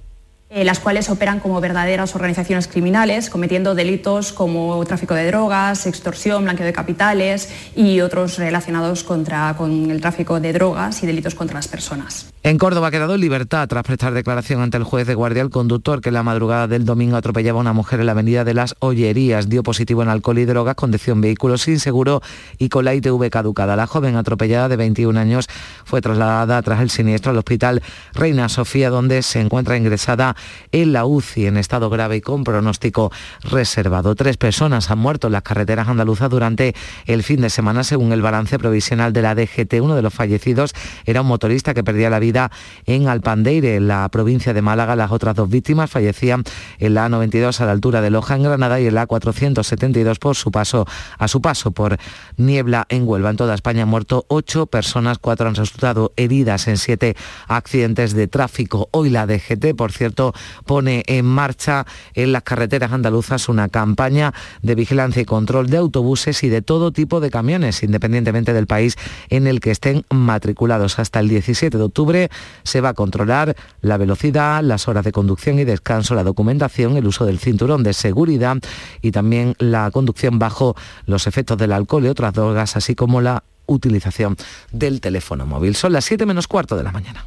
Eh, las cuales operan como verdaderas organizaciones criminales, cometiendo delitos como tráfico de drogas, extorsión, blanqueo de capitales y otros relacionados contra, con el tráfico de drogas y delitos contra las personas. En Córdoba ha quedado en libertad tras prestar declaración ante el juez de guardia el conductor que en la madrugada del domingo atropellaba a una mujer en la avenida de las Ollerías. Dio positivo en alcohol y drogas, conducción vehículo sin seguro y con la ITV caducada. La joven atropellada de 21 años fue trasladada tras el siniestro al hospital Reina Sofía, donde se encuentra ingresada en la UCI en estado grave y con pronóstico reservado. Tres personas han muerto en las carreteras andaluzas durante el fin de semana, según el balance provisional de la DGT. Uno de los fallecidos era un motorista que perdía la vida en Alpandeire, en la provincia de Málaga. Las otras dos víctimas fallecían en la A92 a la altura de Loja, en Granada, y en la A472 por su paso, a su paso por Niebla, en Huelva. En toda España han muerto ocho personas, cuatro han resultado heridas en siete accidentes de tráfico. Hoy la DGT, por cierto, pone en marcha en las carreteras andaluzas una campaña de vigilancia y control de autobuses y de todo tipo de camiones, independientemente del país en el que estén matriculados. Hasta el 17 de octubre se va a controlar la velocidad, las horas de conducción y descanso, la documentación, el uso del cinturón de seguridad y también la conducción bajo los efectos del alcohol y otras drogas, así como la utilización del teléfono móvil. Son las 7 menos cuarto de la mañana.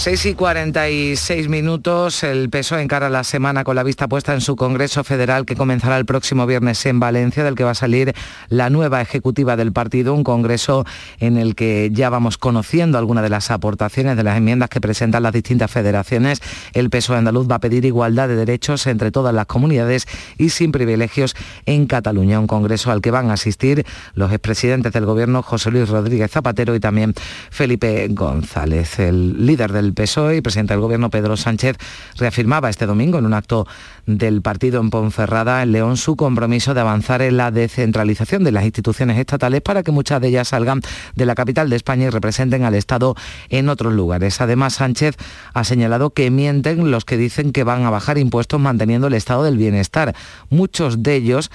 6 y 46 minutos, el PSOE encara la semana con la vista puesta en su Congreso Federal que comenzará el próximo viernes en Valencia, del que va a salir la nueva ejecutiva del partido, un congreso en el que ya vamos conociendo algunas de las aportaciones de las enmiendas que presentan las distintas federaciones. El PSOE andaluz va a pedir igualdad de derechos entre todas las comunidades y sin privilegios en Cataluña, un congreso al que van a asistir los expresidentes del gobierno José Luis Rodríguez Zapatero y también Felipe González, el líder del PSOE y presidente del Gobierno Pedro Sánchez reafirmaba este domingo en un acto del partido en Ponferrada, en León, su compromiso de avanzar en la descentralización de las instituciones estatales para que muchas de ellas salgan de la capital de España y representen al Estado en otros lugares. Además, Sánchez ha señalado que mienten los que dicen que van a bajar impuestos manteniendo el estado del bienestar. Muchos de ellos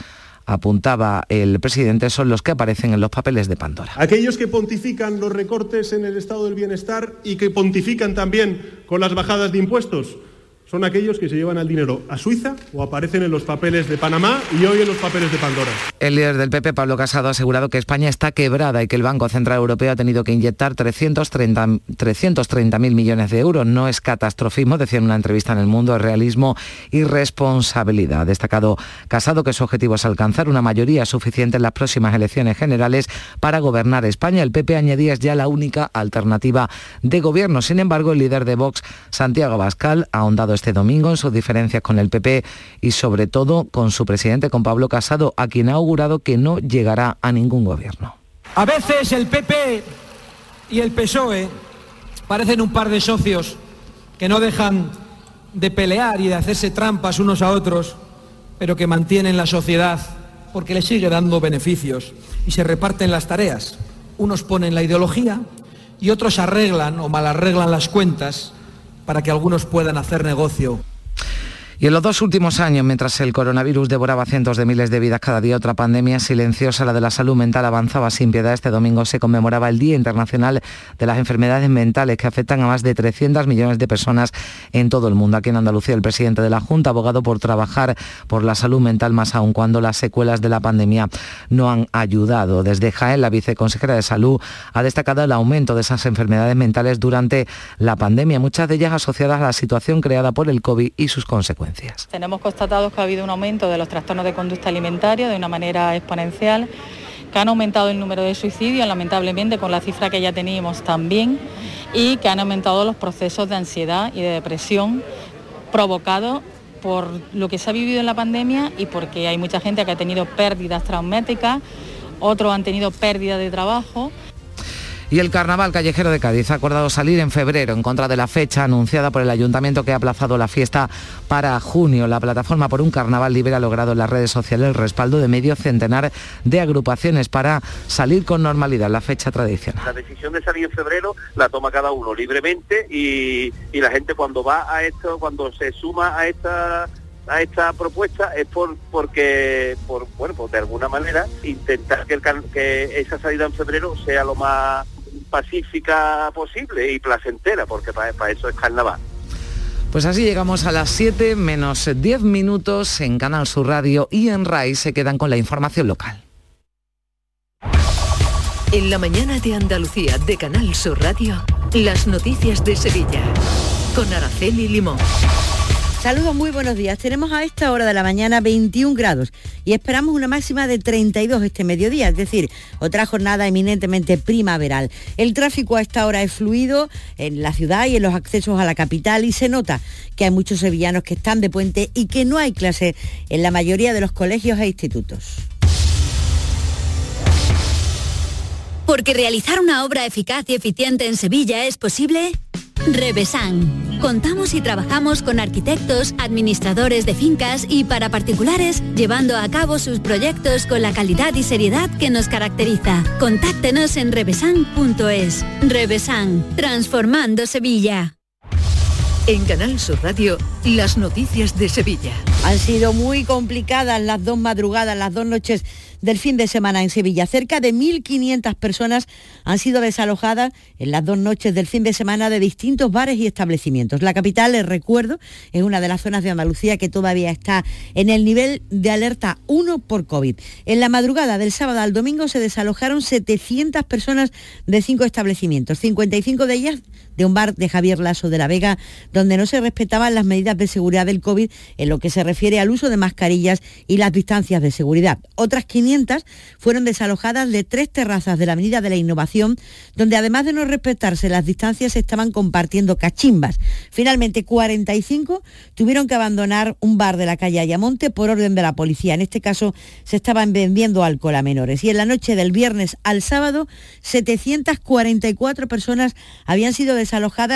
apuntaba el presidente, son los que aparecen en los papeles de Pandora. Aquellos que pontifican los recortes en el estado del bienestar y que pontifican también con las bajadas de impuestos son aquellos que se llevan al dinero a Suiza o aparecen en los papeles de Panamá y hoy en los papeles de Pandora. El líder del PP, Pablo Casado, ha asegurado que España está quebrada y que el Banco Central Europeo ha tenido que inyectar 330.000 330 millones de euros. No es catastrofismo, decía en una entrevista en El Mundo, es realismo y responsabilidad. Ha destacado Casado que su objetivo es alcanzar una mayoría suficiente en las próximas elecciones generales para gobernar España. El PP añadía es ya la única alternativa de gobierno. Sin embargo, el líder de Vox, Santiago Abascal, ha ahondado este domingo en sus diferencias con el PP y sobre todo con su presidente, con Pablo Casado, a quien ha augurado que no llegará a ningún gobierno. A veces el PP y el PSOE parecen un par de socios que no dejan de pelear y de hacerse trampas unos a otros, pero que mantienen la sociedad porque les sigue dando beneficios y se reparten las tareas. Unos ponen la ideología y otros arreglan o mal arreglan las cuentas para que algunos puedan hacer negocio y en los dos últimos años, mientras el coronavirus devoraba cientos de miles de vidas cada día, otra pandemia silenciosa, la de la salud mental, avanzaba sin piedad. Este domingo se conmemoraba el Día Internacional de las Enfermedades Mentales, que afectan a más de 300 millones de personas en todo el mundo. Aquí en Andalucía, el presidente de la Junta, abogado por trabajar por la salud mental, más aún cuando las secuelas de la pandemia no han ayudado. Desde Jaén, la viceconsejera de Salud ha destacado el aumento de esas enfermedades mentales durante la pandemia, muchas de ellas asociadas a la situación creada por el COVID y sus consecuencias. Tenemos constatado que ha habido un aumento de los trastornos de conducta alimentaria de una manera exponencial, que han aumentado el número de suicidios, lamentablemente con la cifra que ya teníamos también, y que han aumentado los procesos de ansiedad y de depresión provocados por lo que se ha vivido en la pandemia y porque hay mucha gente que ha tenido pérdidas traumáticas, otros han tenido pérdida de trabajo y el Carnaval Callejero de Cádiz ha acordado salir en febrero en contra de la fecha anunciada por el ayuntamiento que ha aplazado la fiesta para junio. La plataforma por un Carnaval libre ha logrado en las redes sociales el respaldo de medio centenar de agrupaciones para salir con normalidad la fecha tradicional. La decisión de salir en febrero la toma cada uno libremente y, la gente cuando va a esto, cuando se suma a esta a esta propuesta es por porque por bueno pues de alguna manera intentar que, que esa salida en febrero sea lo más pacífica posible y placentera, porque para, eso es carnaval. Pues así llegamos a las 7 menos 10 minutos en Canal Sur Radio y en RAI se quedan con la información local. En la mañana de Andalucía de Canal Sur Radio, las noticias de Sevilla con Araceli Limón. Saludos, muy buenos días. Tenemos a esta hora de la mañana 21 grados y esperamos una máxima de 32 este mediodía, es decir, otra jornada eminentemente primaveral. El tráfico a esta hora es fluido en la ciudad y en los accesos a la capital y se nota que hay muchos sevillanos que están de puente y que no hay clase en la mayoría de los colegios e institutos. Porque realizar una obra eficaz y eficiente en Sevilla es posible Revesan. Contamos y trabajamos con arquitectos, administradores de fincas y para particulares, llevando a cabo sus proyectos con la calidad y seriedad que nos caracteriza. Contáctenos en revesan.es. Revesan, transformando Sevilla. En Canal Sur Radio, las noticias de Sevilla. Han sido muy complicadas las dos madrugadas, las dos noches del fin de semana en Sevilla. Cerca de 1.500 personas han sido desalojadas en las dos noches del fin de semana de distintos bares y establecimientos. La capital, les recuerdo, es una de las zonas de Andalucía que todavía está en el nivel de alerta 1 por COVID. En la madrugada del sábado al domingo se desalojaron 700 personas de cinco establecimientos, 55 de ellas de un bar de Javier Lasso de la Vega, donde no se respetaban las medidas de seguridad del COVID en lo que se refiere al uso de mascarillas y las distancias de seguridad. Otras 500 fueron desalojadas de tres terrazas de la Avenida de la Innovación, donde además de no respetarse las distancias estaban compartiendo cachimbas. Finalmente, 45 tuvieron que abandonar un bar de la calle Ayamonte por orden de la policía. En este caso se estaban vendiendo alcohol a menores. Y en la noche del viernes al sábado, 744 personas habían sido desalojadas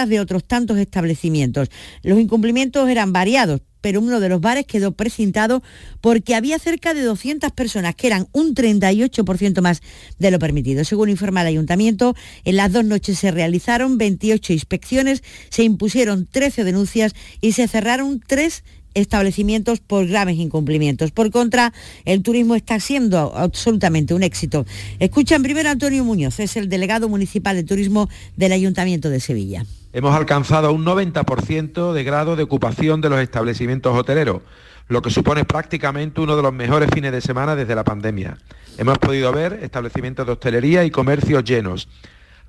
de otros tantos establecimientos. Los incumplimientos eran variados, pero uno de los bares quedó precintado porque había cerca de 200 personas, que eran un 38% más de lo permitido. Según informa el ayuntamiento, en las dos noches se realizaron 28 inspecciones, se impusieron 13 denuncias y se cerraron tres establecimientos por graves incumplimientos. Por contra, el turismo está siendo absolutamente un éxito. Escuchan primero a Antonio Muñoz, es el delegado municipal de turismo del Ayuntamiento de Sevilla. Hemos alcanzado un 90% de grado de ocupación de los establecimientos hoteleros, lo que supone prácticamente uno de los mejores fines de semana desde la pandemia. Hemos podido ver establecimientos de hostelería y comercios llenos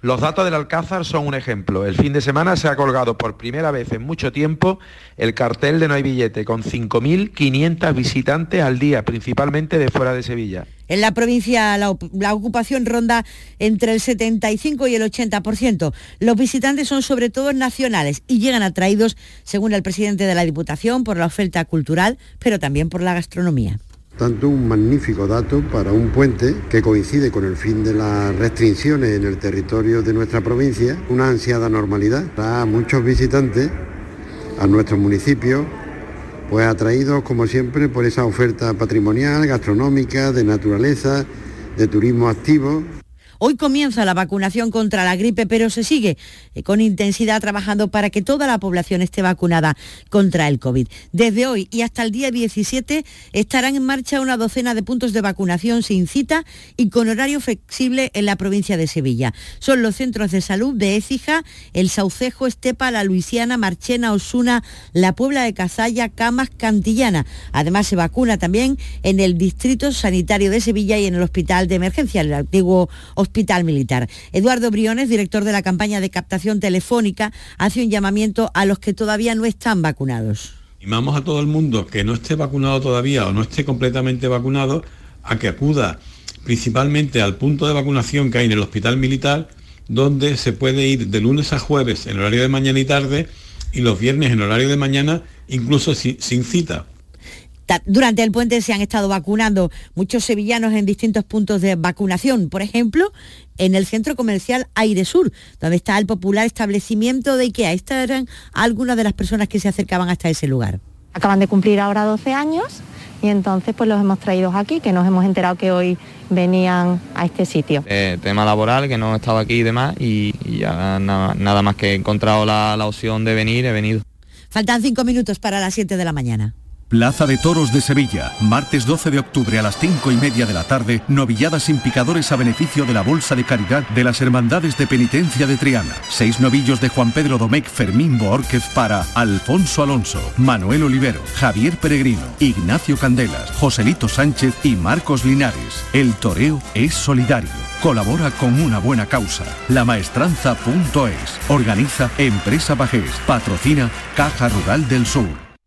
los datos del Alcázar son un ejemplo. El fin de semana se ha colgado por primera vez en mucho tiempo el cartel de No hay billete, con 5.500 visitantes al día, principalmente de fuera de Sevilla. En la provincia la, la, ocupación ronda entre el 75 y el 80%. Los visitantes son sobre todo nacionales y llegan atraídos, según el presidente de la Diputación, por la oferta cultural, pero también por la gastronomía tanto un magnífico dato para un puente que coincide con el fin de las restricciones en el territorio de nuestra provincia, una ansiada normalidad. A muchos visitantes a nuestro municipio, pues atraídos como siempre por esa oferta patrimonial, gastronómica, de naturaleza, de turismo activo. Hoy comienza la vacunación contra la gripe, pero se sigue eh, con intensidad trabajando para que toda la población esté vacunada contra el COVID. Desde hoy y hasta el día 17 estarán en marcha una docena de puntos de vacunación sin cita y con horario flexible en la provincia de Sevilla. Son los centros de salud de Écija, El Saucejo, Estepa, La Luisiana, Marchena, Osuna, La Puebla de Cazalla, Camas, Cantillana. Además se vacuna también en el Distrito Sanitario de Sevilla y en el Hospital de Emergencia, el antiguo Hospital Hospital Militar. Eduardo Briones, director de la campaña de captación telefónica, hace un llamamiento a los que todavía no están vacunados Animamos a todo el mundo que no esté vacunado todavía o no esté completamente vacunado a que acuda principalmente al punto de vacunación que hay en el hospital militar, donde se puede ir de lunes a jueves en horario de mañana y tarde y los viernes en horario de mañana incluso sin cita. Durante el puente se han estado vacunando muchos sevillanos en distintos puntos de vacunación. Por ejemplo, en el centro comercial Aire Sur, donde está el popular establecimiento de IKEA. Estas eran algunas de las personas que se acercaban hasta ese lugar. Acaban de cumplir ahora 12 años y entonces pues los hemos traído aquí, que nos hemos enterado que hoy venían a este sitio. Eh, tema laboral, que no estaba aquí y demás, y, ya nada, más que he encontrado la, la opción de venir, he venido. Faltan cinco minutos para las 7 de la mañana. Plaza de Toros de Sevilla, martes 12 de octubre a las 5 y media de la tarde, novilladas sin picadores a beneficio de la Bolsa de Caridad de las Hermandades de Penitencia de Triana. Seis novillos de Juan Pedro Domecq Fermín Boórquez para Alfonso Alonso, Manuel Olivero, Javier Peregrino, Ignacio Candelas, Joselito Sánchez y Marcos Linares. El toreo es solidario. Colabora con una buena causa. Lamaestranza.es. Organiza Empresa Bajés. Patrocina Caja Rural del Sur.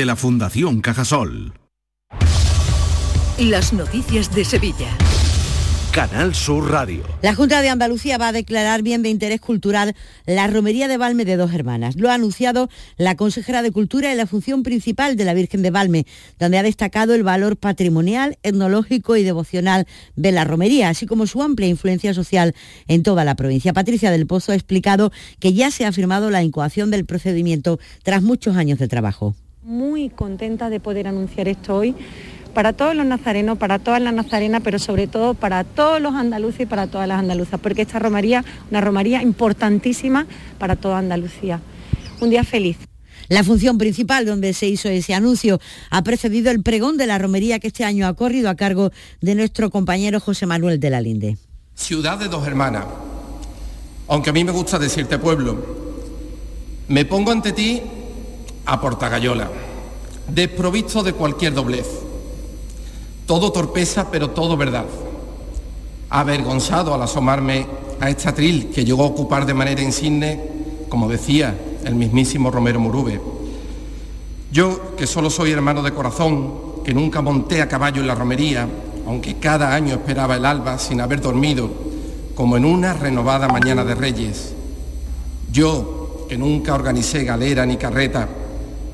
de la Fundación Cajasol. Las noticias de Sevilla. Canal Sur Radio. La Junta de Andalucía va a declarar bien de interés cultural la romería de Valme de dos hermanas. Lo ha anunciado la consejera de Cultura y la función principal de la Virgen de Valme, donde ha destacado el valor patrimonial, etnológico y devocional de la romería, así como su amplia influencia social en toda la provincia. Patricia del Pozo ha explicado que ya se ha firmado la incoación del procedimiento tras muchos años de trabajo muy contenta de poder anunciar esto hoy para todos los nazarenos, para todas las nazarenas, pero sobre todo para todos los andaluces y para todas las andaluzas, porque esta romaría, una romaría importantísima para toda Andalucía. Un día feliz. La función principal donde se hizo ese anuncio ha precedido el pregón de la romería que este año ha corrido a cargo de nuestro compañero José Manuel de la Linde. Ciudad de dos hermanas, aunque a mí me gusta decirte pueblo, me pongo ante ti a Portagayola, desprovisto de cualquier doblez. Todo torpeza, pero todo verdad. Avergonzado al asomarme a esta tril que llegó a ocupar de manera insigne, como decía el mismísimo Romero Murube. Yo, que solo soy hermano de corazón, que nunca monté a caballo en la romería, aunque cada año esperaba el alba sin haber dormido, como en una renovada mañana de reyes. Yo, que nunca organicé galera ni carreta,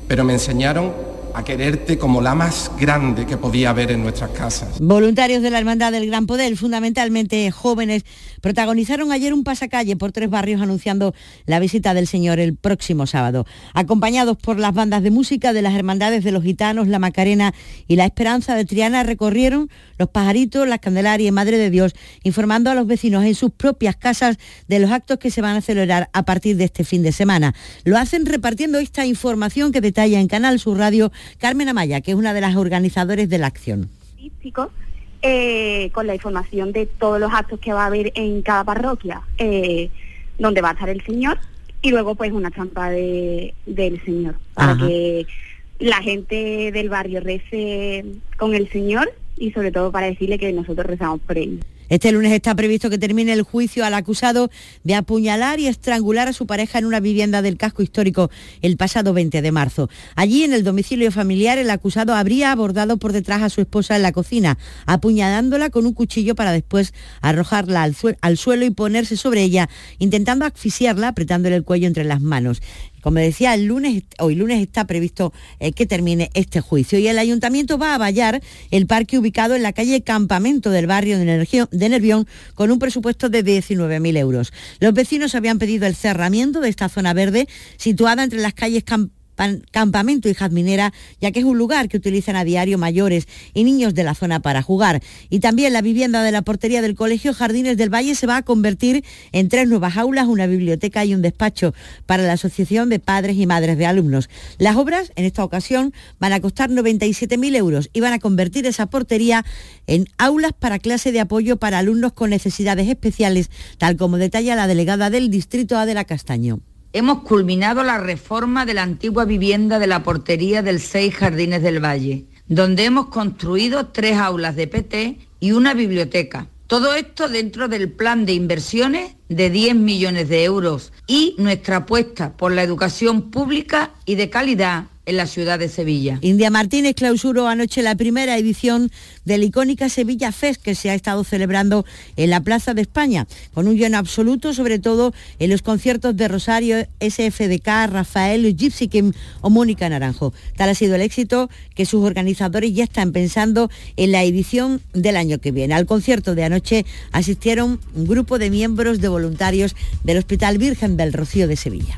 pero me enseñaron a quererte como la más grande que podía haber en nuestras casas. Voluntarios de la Hermandad del Gran Poder, fundamentalmente jóvenes, protagonizaron ayer un pasacalle por tres barrios anunciando la visita del Señor el próximo sábado. Acompañados por las bandas de música de las Hermandades de los Gitanos, la Macarena y la Esperanza de Triana, recorrieron los pajaritos, las Candelarias y Madre de Dios, informando a los vecinos en sus propias casas de los actos que se van a celebrar a partir de este fin de semana. Lo hacen repartiendo esta información que detalla en Canal Sur Radio Carmen Amaya, que es una de las organizadoras de la acción. Eh, con la información de todos los actos que va a haber en cada parroquia, eh, donde va a estar el Señor, y luego pues una trampa de, del Señor, para que la gente del barrio rece con el Señor y sobre todo para decirle que nosotros rezamos por él. Este lunes está previsto que termine el juicio al acusado de apuñalar y estrangular a su pareja en una vivienda del casco histórico el pasado 20 de marzo. Allí, en el domicilio familiar, el acusado habría abordado por detrás a su esposa en la cocina, apuñalándola con un cuchillo para después arrojarla al, suelo y ponerse sobre ella, intentando asfixiarla, apretándole el cuello entre las manos. Como decía, el lunes, hoy lunes está previsto eh, que termine este juicio y el ayuntamiento va a vallar el parque ubicado en la calle Campamento del barrio de Nervión con un presupuesto de 19.000 euros. Los vecinos habían pedido el cerramiento de esta zona verde situada entre las calles Campamento campamento y jazminera, ya que es un lugar que utilizan a diario mayores y niños de la zona para jugar. Y también la vivienda de la portería del Colegio Jardines del Valle se va a convertir en tres nuevas aulas, una biblioteca y un despacho para la Asociación de Padres y Madres de Alumnos. Las obras, en esta ocasión, van a costar 97.000 euros y van a convertir esa portería en aulas para clase de apoyo para alumnos con necesidades especiales, tal como detalla la delegada del Distrito Adela Castaño. Hemos culminado la reforma de la antigua vivienda de la portería del Seis Jardines del Valle, donde hemos construido tres aulas de PT y una biblioteca. Todo esto dentro del plan de inversiones de 10 millones de euros y nuestra apuesta por la educación pública y de calidad en la ciudad de Sevilla. India Martínez clausuró anoche la primera edición de la icónica Sevilla Fest que se ha estado celebrando en la Plaza de España, con un lleno absoluto, sobre todo en los conciertos de Rosario, SFDK, Rafael, Gypsy Kim o Mónica Naranjo. Tal ha sido el éxito que sus organizadores ya están pensando en la edición del año que viene. Al concierto de anoche asistieron un grupo de miembros de voluntarios del Hospital Virgen del Rocío de Sevilla.